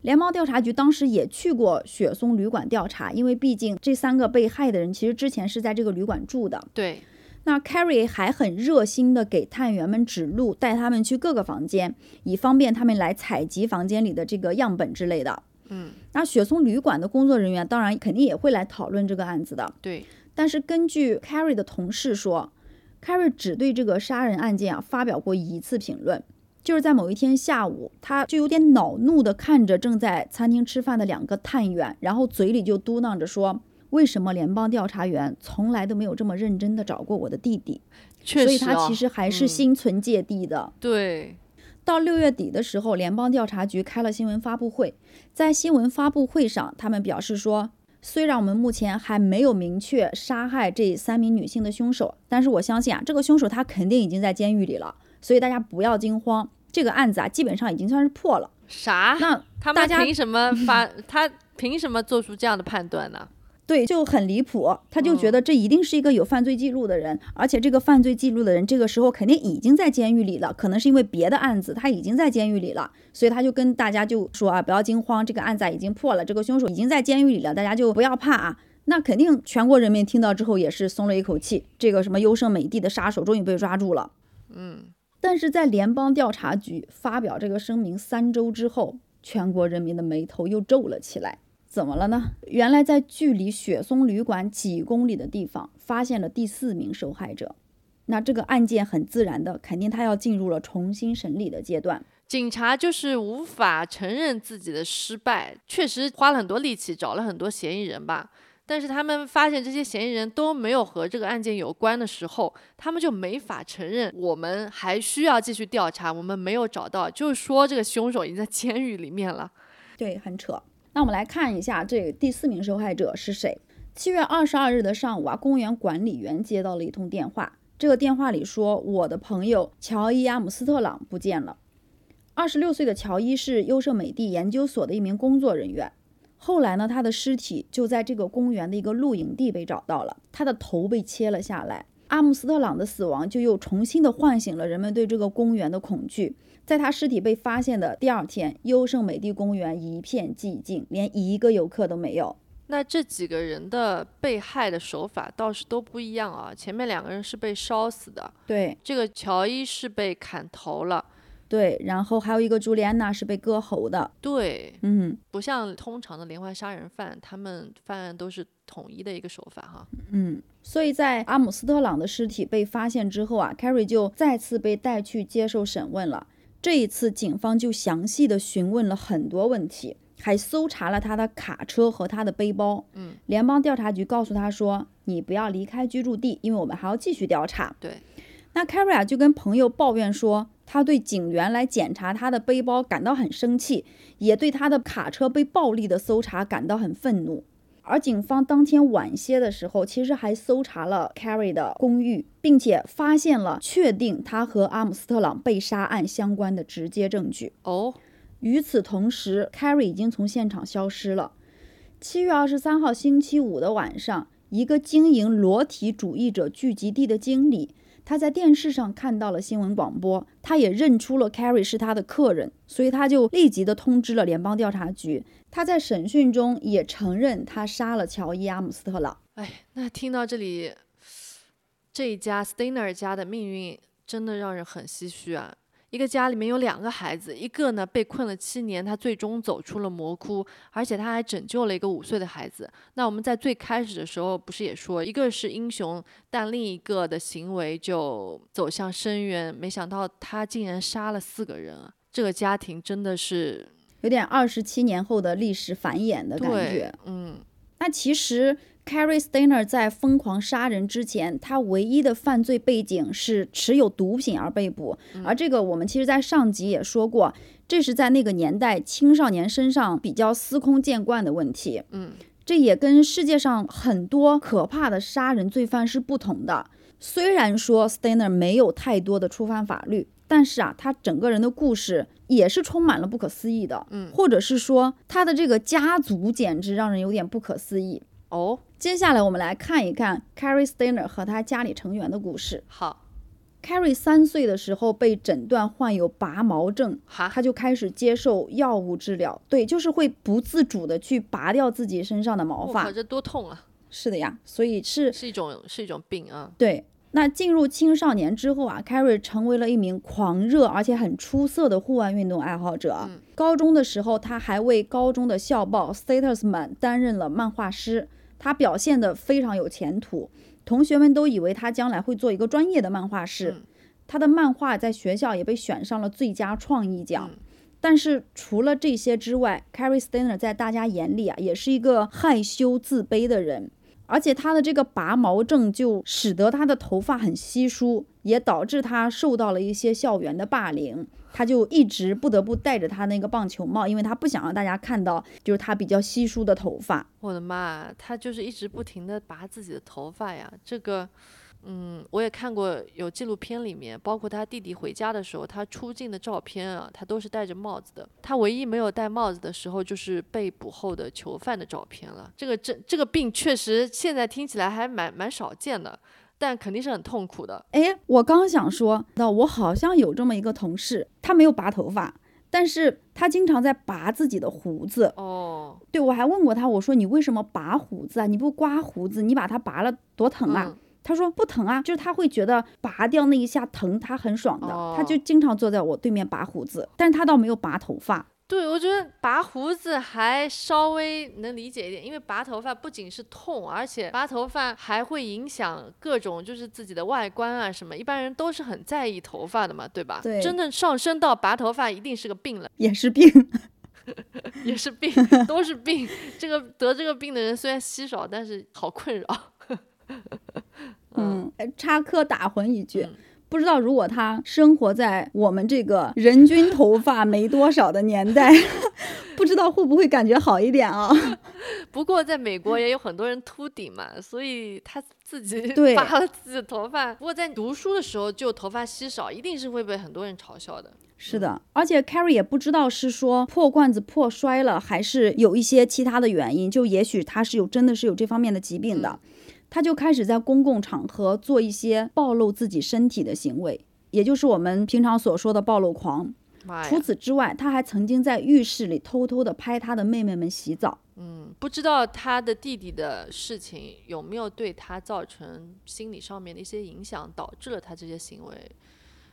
联邦调查局当时也去过雪松旅馆调查，因为毕竟这三个被害的人其实之前是在这个旅馆住的。对，那 Carrie 还很热心的给探员们指路，带他们去各个房间，以方便他们来采集房间里的这个样本之类的。嗯，那雪松旅馆的工作人员当然肯定也会来讨论这个案子的。对，但是根据 Carrie 的同事说，Carrie 只对这个杀人案件啊发表过一次评论，就是在某一天下午，他就有点恼怒的看着正在餐厅吃饭的两个探员，然后嘴里就嘟囔着说：“为什么联邦调查员从来都没有这么认真的找过我的弟弟？”确实、哦，所以他其实还是心存芥蒂的。对。到六月底的时候，联邦调查局开了新闻发布会。在新闻发布会上，他们表示说，虽然我们目前还没有明确杀害这三名女性的凶手，但是我相信啊，这个凶手他肯定已经在监狱里了。所以大家不要惊慌，这个案子啊，基本上已经算是破了。啥？那他们凭什么发？他凭什么做出这样的判断呢？对，就很离谱。他就觉得这一定是一个有犯罪记录的人，而且这个犯罪记录的人这个时候肯定已经在监狱里了，可能是因为别的案子他已经在监狱里了，所以他就跟大家就说啊，不要惊慌，这个案子已经破了，这个凶手已经在监狱里了，大家就不要怕啊。那肯定全国人民听到之后也是松了一口气，这个什么优胜美地的杀手终于被抓住了。嗯，但是在联邦调查局发表这个声明三周之后，全国人民的眉头又皱了起来。怎么了呢？原来在距离雪松旅馆几公里的地方，发现了第四名受害者。那这个案件很自然的，肯定他要进入了重新审理的阶段。警察就是无法承认自己的失败，确实花了很多力气找了很多嫌疑人吧。但是他们发现这些嫌疑人都没有和这个案件有关的时候，他们就没法承认我们还需要继续调查，我们没有找到，就是说这个凶手已经在监狱里面了。对，很扯。那我们来看一下这第四名受害者是谁。七月二十二日的上午啊，公园管理员接到了一通电话，这个电话里说我的朋友乔伊·阿姆斯特朗不见了。二十六岁的乔伊是优胜美地研究所的一名工作人员。后来呢，他的尸体就在这个公园的一个露营地被找到了，他的头被切了下来。阿姆斯特朗的死亡就又重新的唤醒了人们对这个公园的恐惧。在他尸体被发现的第二天，优胜美地公园一片寂静，连一个游客都没有。那这几个人的被害的手法倒是都不一样啊，前面两个人是被烧死的，对，这个乔伊是被砍头了。对，然后还有一个朱莉安娜是被割喉的。对，嗯不像通常的连环杀人犯，他们犯案都是统一的一个手法哈。嗯，所以在阿姆斯特朗的尸体被发现之后啊，Carrie 就再次被带去接受审问了。这一次，警方就详细的询问了很多问题，还搜查了他的卡车和他的背包。嗯，联邦调查局告诉他说：“你不要离开居住地，因为我们还要继续调查。”对，那 Carrie 啊就跟朋友抱怨说，他对警员来检查他的背包感到很生气，也对他的卡车被暴力的搜查感到很愤怒。而警方当天晚些的时候，其实还搜查了 Carrie 的公寓，并且发现了确定他和阿姆斯特朗被杀案相关的直接证据。哦，与此同时，Carrie 已经从现场消失了。七月二十三号星期五的晚上，一个经营裸体主义者聚集地的经理，他在电视上看到了新闻广播，他也认出了 Carrie 是他的客人，所以他就立即的通知了联邦调查局。他在审讯中也承认他杀了乔伊·阿姆斯特朗。哎，那听到这里，这一家 Steiner 家的命运真的让人很唏嘘啊。一个家里面有两个孩子，一个呢被困了七年，他最终走出了魔窟，而且他还拯救了一个五岁的孩子。那我们在最开始的时候不是也说，一个是英雄，但另一个的行为就走向深渊。没想到他竟然杀了四个人啊！这个家庭真的是有点二十七年后的历史繁衍的感觉。，嗯，那其实 Carrie Steiner 在疯狂杀人之前，他唯一的犯罪背景是持有毒品而被捕，而这个我们其实在上集也说过，这是在那个年代青少年身上比较司空见惯的问题。嗯，这也跟世界上很多可怕的杀人罪犯是不同的。虽然说 Steiner 没有太多的触犯法律，但是啊，他整个人的故事也是充满了不可思议的。嗯或者是说他的这个家族简直让人有点不可思议。哦，接下来我们来看一看 Carrie Steiner 和他家里成员的故事。好，Carrie 三岁的时候被诊断患有拔毛症，哈，他就开始接受药物治疗。对，就是会不自主的去拔掉自己身上的毛发。我靠，这多痛啊！是的呀，所以是是一种是一种病啊。对。那进入青少年之后啊，Carrie 成为了一名狂热而且很出色的户外运动爱好者。嗯高中的时候，他还为高中的校报《Statesman》担任了漫画师，他表现得非常有前途，同学们都以为他将来会做一个专业的漫画师。嗯他的漫画在学校也被选上了最佳创意奖。嗯但是除了这些之外，Carrie Steiner 在大家眼里啊，也是一个害羞自卑的人。而且他的这个拔毛症就使得他的头发很稀疏，也导致他受到了一些校园的霸凌。他就一直不得不戴着他那个棒球帽，因为他不想让大家看到就是他比较稀疏的头发。我的妈，他就是一直不停的拔自己的头发呀。这个，嗯，我也看过有纪录片里面，包括他弟弟回家的时候，他出镜的照片啊，他都是戴着帽子的。他唯一没有戴帽子的时候，就是被捕后的囚犯的照片了。这个这这个病确实现在听起来还蛮蛮少见的，但肯定是很痛苦的。哎，我刚想说，那我好像有这么一个同事，他没有拔头发，但是他经常在拔自己的胡子。哦，对我还问过他，我说你为什么拔胡子啊？你不刮胡子，你把它拔了多疼啊？嗯他说不疼啊，就是他会觉得拔掉那一下疼，他很爽的，哦他就经常坐在我对面拔胡子，但是他倒没有拔头发。对，我觉得拔胡子还稍微能理解一点，因为拔头发不仅是痛，而且拔头发还会影响各种就是自己的外观啊什么。一般人都是很在意头发的嘛，对吧？对真正上升到拔头发，一定是个病了，也是病。也是病，都是病。这个得这个病的人虽然稀少，但是好困扰。嗯，哎插科打诨一句。嗯不知道如果他生活在我们这个人均头发没多少的年代，不知道会不会感觉好一点啊？不过在美国也有很多人秃顶嘛，所以他自己 对拔了自己的头发。不过在读书的时候就头发稀少，一定是会被很多人嘲笑的。是的，而且 Carrie 也不知道是说破罐子破摔了，还是有一些其他的原因，就也许他是有真的是有这方面的疾病的，他就开始在公共场合做一些暴露自己身体的行为，也就是我们平常所说的暴露狂。除！此之外，他还曾经在浴室里偷偷的拍他的妹妹们洗澡。嗯，不知道他的弟弟的事情有没有对他造成心理上面的一些影响，导致了他这些行为，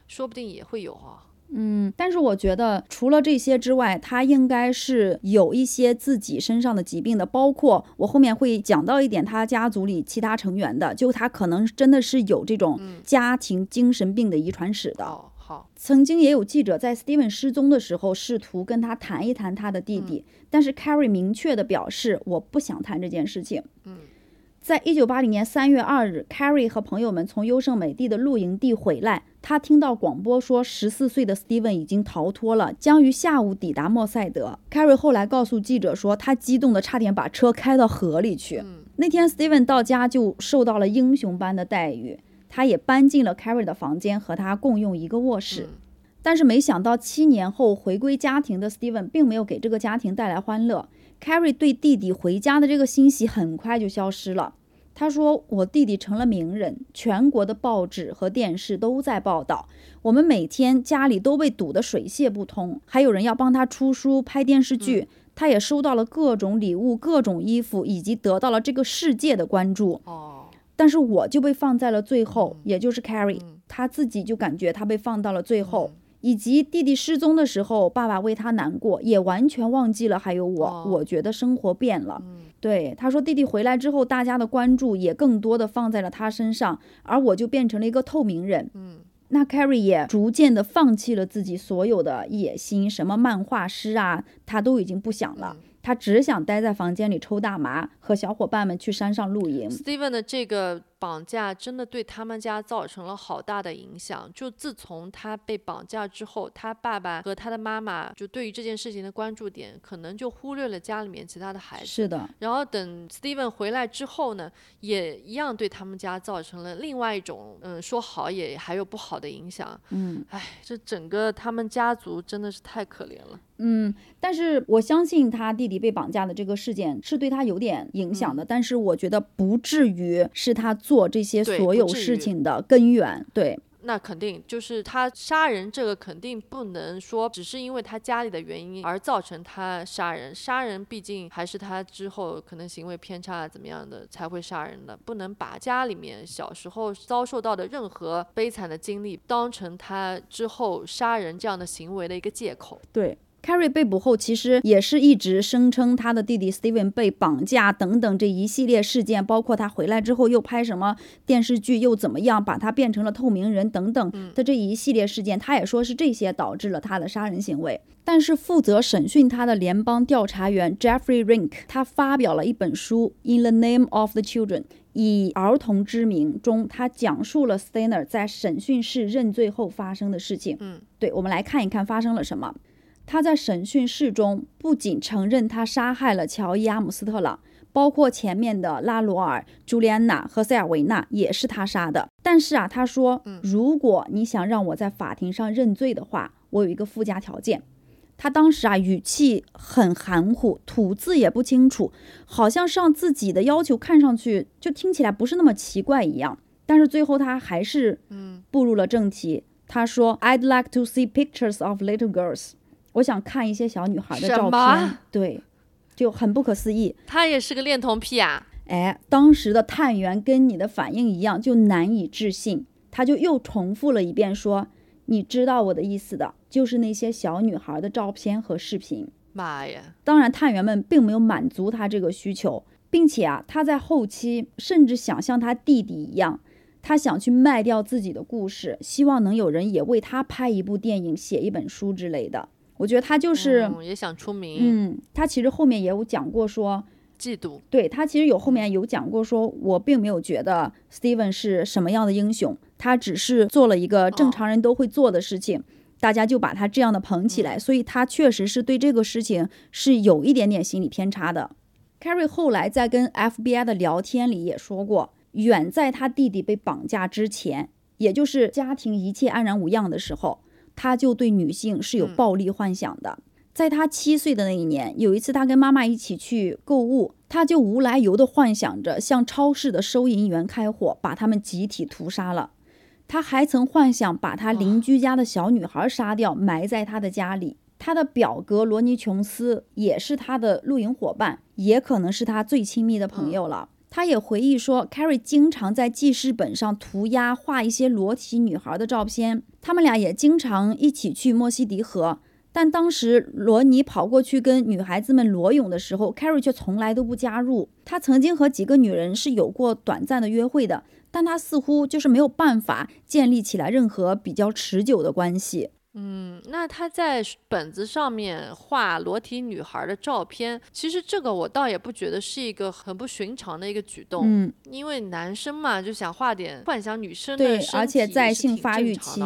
说不定也会有啊。嗯，但是我觉得除了这些之外，他应该是有一些自己身上的疾病的，包括我后面会讲到一点他家族里其他成员的，就他可能真的是有这种家庭精神病的遗传史的。曾经也有记者在 Steven 失踪的时候试图跟他谈一谈他的弟弟，但是 Carrie 明确的表示我不想谈这件事情。嗯，在一九八零年三月二日，Carrie 和朋友们从优胜美地的露营地回来，他听到广播说十四岁的 Steven 已经逃脱了，将于下午抵达莫塞德。Carrie 后来告诉记者说，他激动的差点把车开到河里去。那天 Steven 到家就受到了英雄般的待遇。他也搬进了 Carrie 的房间，和他共用一个卧室。但是没想到，七年后回归家庭的 Steven 并没有给这个家庭带来欢乐。Carrie 对弟弟回家的这个欣喜很快就消失了。他说：“我弟弟成了名人，全国的报纸和电视都在报道。我们每天家里都被堵得水泄不通，还有人要帮他出书、拍电视剧。他也收到了各种礼物、各种衣服，以及得到了这个世界的关注。哦，但是我就被放在了最后，也就是 Carrie，、嗯他自己就感觉他被放到了最后，以及弟弟失踪的时候，爸爸为他难过，也完全忘记了还有我。哦我觉得生活变了。嗯对，他说弟弟回来之后，大家的关注也更多的放在了他身上，而我就变成了一个透明人。嗯，那 Carrie 也逐渐的放弃了自己所有的野心，什么漫画师啊，他都已经不想了。他只想待在房间里抽大麻，和小伙伴们去山上露营。Steven 的这个绑架真的对他们家造成了好大的影响。就自从他被绑架之后，他爸爸和他的妈妈就对于这件事情的关注点，可能就忽略了家里面其他的孩子。是的，然后等 Steven 回来之后呢，也一样对他们家造成了另外一种，嗯，说好也还有不好的影响。嗯唉，这整个他们家族真的是太可怜了。嗯，但是我相信他弟弟被绑架的这个事件是对他有点影响的，但是我觉得不至于是他做这些所有事情的根源。对，那肯定就是他杀人这个肯定不能说只是因为他家里的原因而造成他杀人，杀人毕竟还是他之后可能行为偏差啊怎么样的才会杀人的，不能把家里面小时候遭受到的任何悲惨的经历当成他之后杀人这样的行为的一个借口。对。Carrie 被捕后，其实也是一直声称他的弟弟 Steven 被绑架等等这一系列事件，包括他回来之后又拍什么电视剧，又怎么样把他变成了透明人等等的这一系列事件，他也说是这些导致了他的杀人行为。但是负责审讯他的联邦调查员 Jeffrey Rink，他发表了一本书《In the Name of the Children》。以儿童之名中，他讲述了 Steiner 在审讯室认罪后发生的事情。嗯，对，我们来看一看发生了什么。他在审讯室中不仅承认他杀害了乔伊·阿姆斯特朗，包括前面的拉罗尔、朱莉安娜和塞尔维纳也是他杀的。但是啊，他说，如果你想让我在法庭上认罪的话，我有一个附加条件。他当时啊，语气很含糊，吐字也不清楚，好像是让自己的要求看上去就听起来不是那么奇怪一样。但是最后他还是嗯步入了正题。他说：“I'd like to see pictures of little girls。”我想看一些小女孩的照片。对，就很不可思议。他也是个恋童癖啊。哎，当时的探员跟你的反应一样，就难以置信。他就又重复了一遍说：“你知道我的意思的，就是那些小女孩的照片和视频。妈呀！当然，探员们并没有满足他这个需求，并且啊，他在后期甚至想像他弟弟一样，他想去卖掉自己的故事，希望能有人也为他拍一部电影、写一本书之类的。我觉得他就是，嗯也想出名，嗯，他其实后面也有讲过说，嫉妒。对他其实有后面有讲过说，我并没有觉得 Steven 是什么样的英雄，他只是做了一个正常人都会做的事情，大家就把他这样的捧起来，所以他确实是对这个事情是有一点点心理偏差的。Carrie 后来在跟 FBI 的聊天里也说过，远在他弟弟被绑架之前，也就是家庭一切安然无恙的时候，他就对女性是有嗯暴力幻想的。在他七岁的那一年，有一次他跟妈妈一起去购物，他就无来由的幻想着向超市的收银员开火，把他们集体屠杀了。他还曾幻想把他邻居家的小女孩杀掉，埋在他的家里。他的表哥罗尼·琼斯也是他的露营伙伴，也可能是他最亲密的朋友了。他也回忆说，Carrie 经常在记事本上涂鸦，画一些裸体女孩的照片。他们俩也经常一起去莫西迪河，但当时罗尼跑过去跟女孩子们裸泳的时候，Carrie 却从来都不加入。他曾经和几个女人是有过短暂的约会的，但他似乎就是没有办法建立起来任何比较持久的关系。嗯，那他在本子上面画裸体女孩的照片，其实这个我倒也不觉得是一个很不寻常的一个举动，嗯，因为男生嘛就想画点幻想女生对的身而且体在性发育期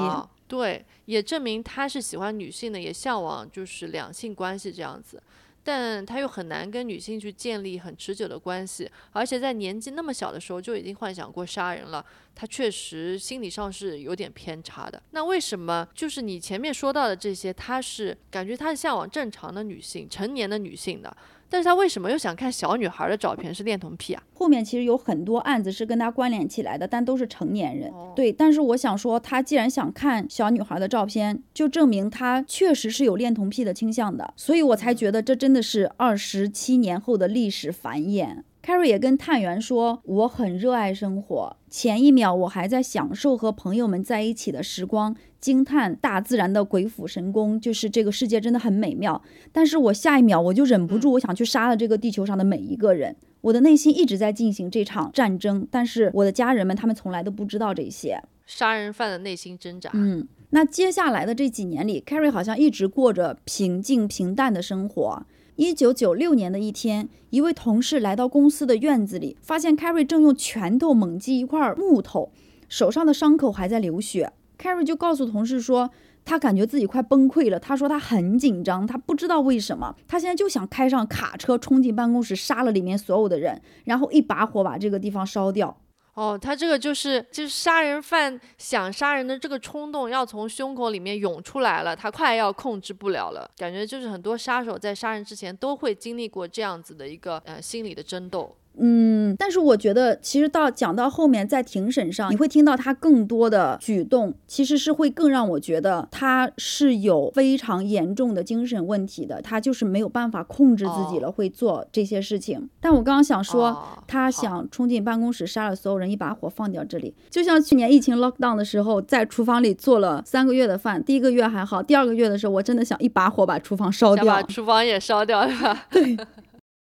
对，也证明他是喜欢女性的，也向往就是两性关系这样子。但他又很难跟女性去建立很持久的关系，而且在年纪那么小的时候就已经幻想过杀人了，他确实心理上是有点偏差的。那为什么就是你前面说到的这些，他是感觉他是向往正常的女性、成年的女性的，但是他为什么又想看小女孩的照片？是恋童癖啊？后面其实有很多案子是跟他关联起来的，但都是成年人。哦对，但是我想说，他既然想看小女孩的照片，就证明他确实是有恋童癖的倾向的，所以我才觉得这真的是二十七年后的历史繁衍。Carrie 也跟探员说：“我很热爱生活，前一秒我还在享受和朋友们在一起的时光，惊叹大自然的鬼斧神工，就是这个世界真的很美妙。但是我下一秒我就忍不住，我想去杀了这个地球上的每一个人。我的内心一直在进行这场战争，但是我的家人们他们从来都不知道这些。杀人犯的内心挣扎。嗯，那接下来的这几年里，Carrie 好像一直过着平静平淡的生活。一九九六年的一天，一位同事来到公司的院子里，发现 Carrie 正用拳头猛击一块木头，手上的伤口还在流血。Carrie 就告诉同事说，他感觉自己快崩溃了。他说他很紧张，他不知道为什么，他现在就想开上卡车冲进办公室，杀了里面所有的人，然后一把火把这个地方烧掉。哦，他这个就是就是杀人犯想杀人的这个冲动要从胸口里面涌出来了，他快要控制不了了。感觉就是很多杀手在杀人之前都会经历过这样子的一个呃心理的争斗。嗯，但是我觉得，其实到讲到后面，在庭审上，你会听到他更多的举动，其实是会更让我觉得他是有非常严重的精神问题的，他就是没有办法控制自己了，会做这些事情。但我刚刚想说，哦他想冲进办公室杀了所有人，一把火放掉这里，就像去年疫情 lockdown 的时候，在厨房里做了三个月的饭，第一个月还好，第二个月的时候，我真的想一把火把厨房烧掉把。厨房也烧掉，是吧？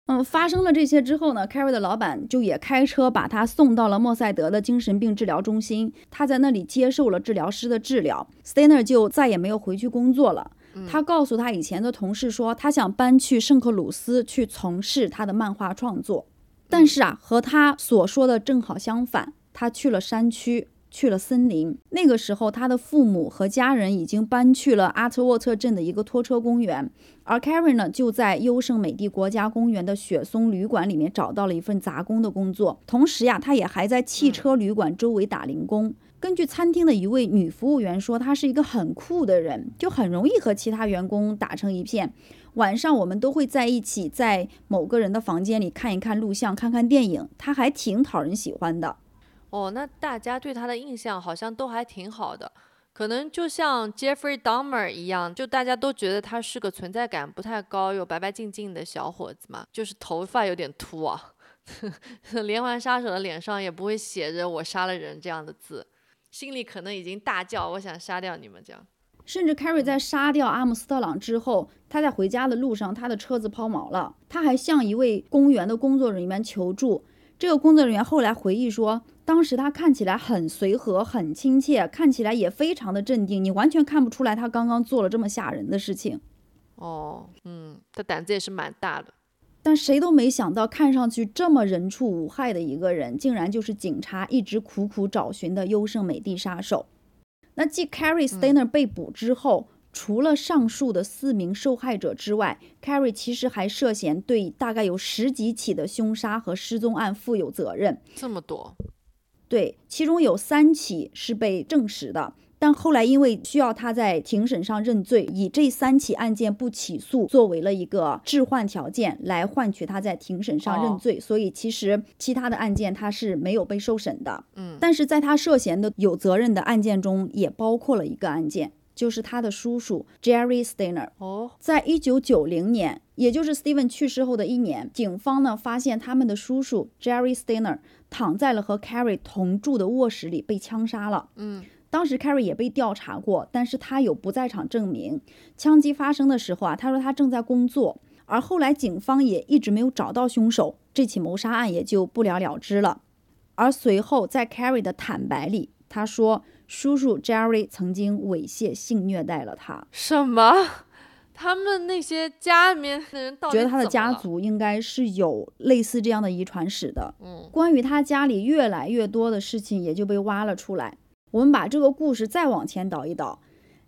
嗯，发生了这些之后呢，Carrie 的老板就也开车把他送到了莫塞德的精神病治疗中心，他在那里接受了治疗师的治疗。Stainer 就再也没有回去工作了。他告诉他以前的同事说，他想搬去圣克鲁斯去从事他的漫画创作，但是啊，和他所说的正好相反，他去了山区。去了森林。那个时候，他的父母和家人已经搬去了阿特沃特镇的一个拖车公园，而 Karen 呢，就在优胜美地国家公园的雪松旅馆里面找到了一份杂工的工作。同时呀，他也还在汽车旅馆周围打零工。根据餐厅的一位女服务员说，他是一个很酷的人，就很容易和其他员工打成一片。晚上我们都会在一起，在某个人的房间里看一看录像，看看电影，他还挺讨人喜欢的。哦，那大家对他的印象好像都还挺好的，可能就像 Jeffrey Dahmer 一样，就大家都觉得他是个存在感不太高又白白净净的小伙子嘛，就是头发有点秃啊。连环杀手的脸上也不会写着“我杀了人”这样的字。心里可能已经大叫：“我想杀掉你们！”这样。甚至 Carrie 在杀掉阿姆斯特朗之后，他在回家的路上，他的车子抛锚了，他还向一位公园的工作人员求助。这个工作人员后来回忆说，当时他看起来很随和、很亲切，看起来也非常的镇定，你完全看不出来他刚刚做了这么吓人的事情。哦，嗯，他胆子也是蛮大的。但谁都没想到，看上去这么人畜无害的一个人，竟然就是警察一直苦苦找寻的优胜美地杀手。那继 Carrie Stainer 被捕之后，除了上述的四名受害者之外，Carrie 其实还涉嫌对大概有十几起的凶杀和失踪案负有责任。这么多？对，其中有三起是被证实的。但后来因为需要他在庭审上认罪，以这三起案件不起诉作为了一个置换条件，来换取他在庭审上认罪。所以其实其他的案件他是没有被受审的。嗯，但是在他涉嫌的有责任的案件中，也包括了一个案件，就是他的叔叔 Jerry Steiner。哦，在一九九零年，也就是 Steven 去世后的一年，警方呢发现他们的叔叔 Jerry Steiner 躺在了和 Carrie 同住的卧室里被枪杀了。嗯。当时 Carrie 也被调查过，但是他有不在场证明。枪击发生的时候啊，他说他正在工作。而后来警方也一直没有找到凶手，这起谋杀案也就不了了之了。而随后在 Carrie 的坦白里，他说叔叔 Jerry 曾经猥亵性虐待了他。什么？他们那些家里面的人觉得他的家族应该是有类似这样的遗传史的。嗯，关于他家里越来越多的事情也就被挖了出来。我们把这个故事再往前倒一倒，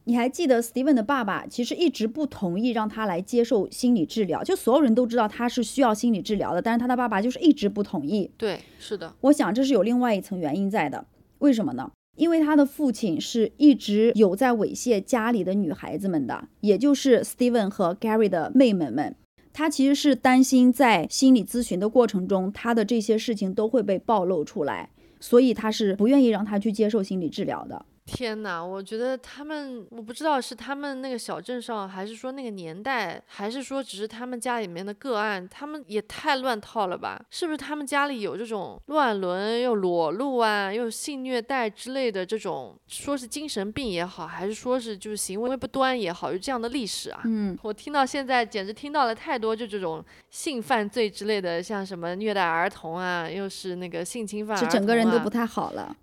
你还记得 Steven 的爸爸其实一直不同意让他来接受心理治疗，就所有人都知道他是需要心理治疗的，但是他的爸爸就是一直不同意。对，是的。我想这是有另外一层原因在的，为什么呢？因为他的父亲是一直有在猥亵家里的女孩子们的，也就是 Steven 和 Gary 的妹妹们。他其实是担心在心理咨询的过程中，他的这些事情都会被暴露出来。所以他是不愿意让他去接受心理治疗的。天哪，我觉得他们，我不知道是他们那个小镇上，还是说那个年代，还是说只是他们家里面的个案，他们也太乱套了吧？是不是他们家里有这种乱伦又裸露啊，又性虐待之类的这种，说是精神病也好，还是说是就是行为不端也好，有这样的历史啊？嗯，我听到现在简直听到了太多就这种性犯罪之类的，像什么虐待儿童啊，又是那个性侵犯，这整个人都不太好了。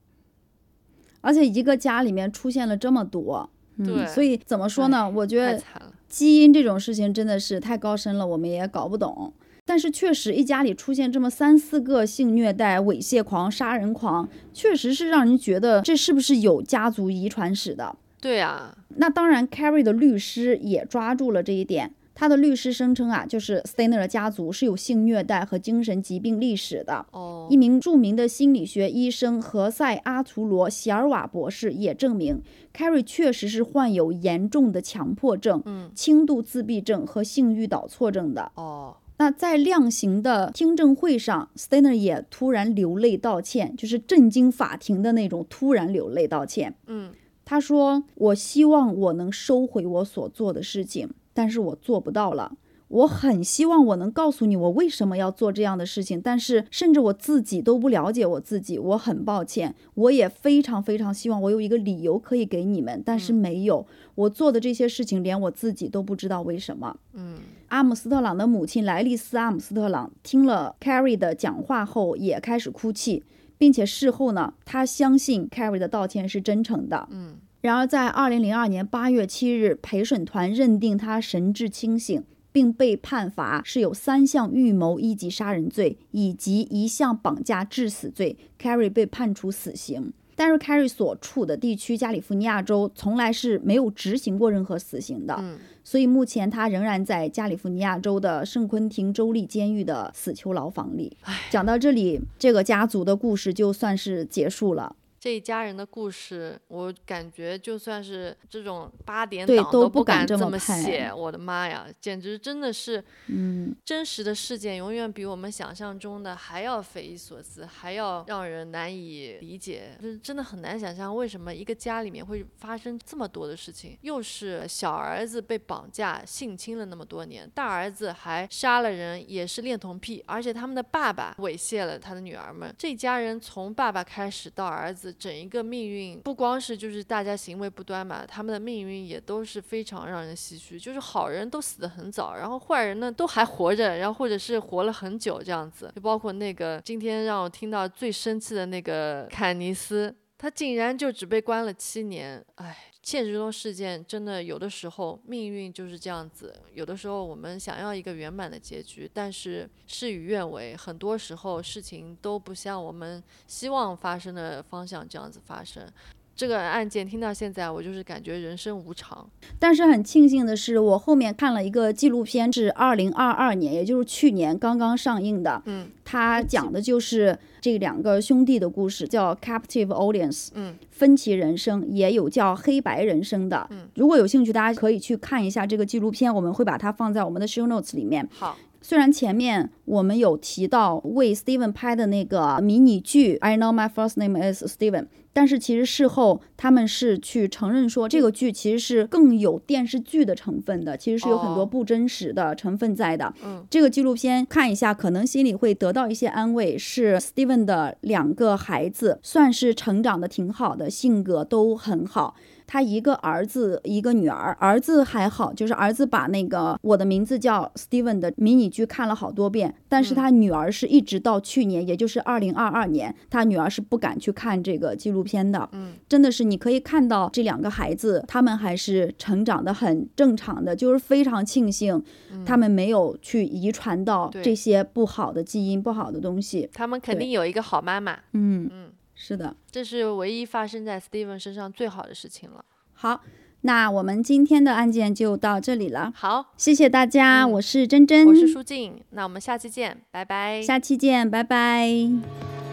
而且一个家里面出现了这么多，对，所以怎么说呢？我觉得。基因这种事情真的是太高深了，我们也搞不懂。但是确实，一家里出现这么三四个性虐待、猥亵狂、杀人狂，确实是让人觉得这是不是有家族遗传史的？对啊。那当然，Carrie 的律师也抓住了这一点。他的律师声称啊，就是 Steiner 家族是有性虐待和精神疾病历史的。哦，一名著名的心理学医生何塞·阿图罗·席尔瓦博士也证明，Carrie 确实是患有严重的强迫症、嗯，轻度自闭症和性欲导错症的。哦，那在量刑的听证会上，Steiner 也突然流泪道歉，就是震惊法庭的那种突然流泪道歉。嗯，他说：“我希望我能收回我所做的事情。”但是我做不到了。我很希望我能告诉你我为什么要做这样的事情，但是甚至我自己都不了解我自己。我很抱歉，我也非常非常希望我有一个理由可以给你们，但是没有。我做的这些事情连我自己都不知道为什么。嗯，阿姆斯特朗的母亲莱利斯·阿姆斯特朗听了 Carrie 的讲话后也开始哭泣，并且事后呢，她相信 Carrie 的道歉是真诚的。嗯。然而，在二零零二年八月七日，陪审团认定他神志清醒，并被判罚是有三项预谋一级杀人罪以及一项绑架致死罪。Carrie 被判处死刑，但是 Carrie 所处的地区加利福尼亚州从来是没有执行过任何死刑的，嗯，所以目前他仍然在加利福尼亚州的圣昆廷州立监狱的死囚牢房里。讲到这里，这个家族的故事就算是结束了。这一家人的故事，我感觉就算是这种八点档都不敢这么写。我的妈呀，简直真的是，嗯，真实的事件永远比我们想象中的还要匪夷所思，还要让人难以理解。就是真的很难想象，为什么一个家里面会发生这么多的事情？又是小儿子被绑架性侵了那么多年，大儿子还杀了人，也是恋童癖，而且他们的爸爸猥亵了他的女儿们。这家人从爸爸开始到儿子。整一个命运，不光是就是大家行为不端嘛，他们的命运也都是非常让人唏嘘。就是好人都死得很早，然后坏人呢都还活着，然后或者是活了很久这样子。就包括那个今天让我听到最生气的那个坎尼斯，他竟然就只被关了七年，唉。现实中事件真的有的时候命运就是这样子，有的时候我们想要一个圆满的结局，但是事与愿违，很多时候事情都不像我们希望发生的方向这样子发生。这个案件听到现在，我就是感觉人生无常。但是很庆幸的是，我后面看了一个纪录片，是二零二二年，也就是去年刚刚上映的。嗯，它讲的就是这两个兄弟的故事，叫《Captive Audience》。嗯，分歧人生，也有叫黑白人生的。嗯，如果有兴趣，大家可以去看一下这个纪录片，我们会把它放在我们的 show notes 里面。好。虽然前面我们有提到为 Steven 拍的那个迷你剧《I Know My First Name Is Steven》，但是其实事后他们是去承认说，这个剧其实是更有电视剧的成分的，其实是有很多不真实的成分在的。嗯，这个纪录片看一下，可能心里会得到一些安慰。是 Steven 的两个孩子，算是成长的挺好的，性格都很好。他一个儿子，一个女儿。儿子还好，就是儿子把那个我的名字叫 Steven 的迷你剧看了好多遍。但是他女儿是一直到去年，也就是二零二二年，他女儿是不敢去看这个纪录片的。嗯，真的是你可以看到这两个孩子，他们还是成长的很正常的，就是非常庆幸他们没有去遗传到这些不好的基因、不好的东西。他们肯定有一个好妈妈。嗯嗯。是的，这是唯一发生在 Steven 身上最好的事情了。好，那我们今天的案件就到这里了。好，谢谢大家，我是珍珍，我是舒静，那我们下期见，拜拜。下期见，拜拜。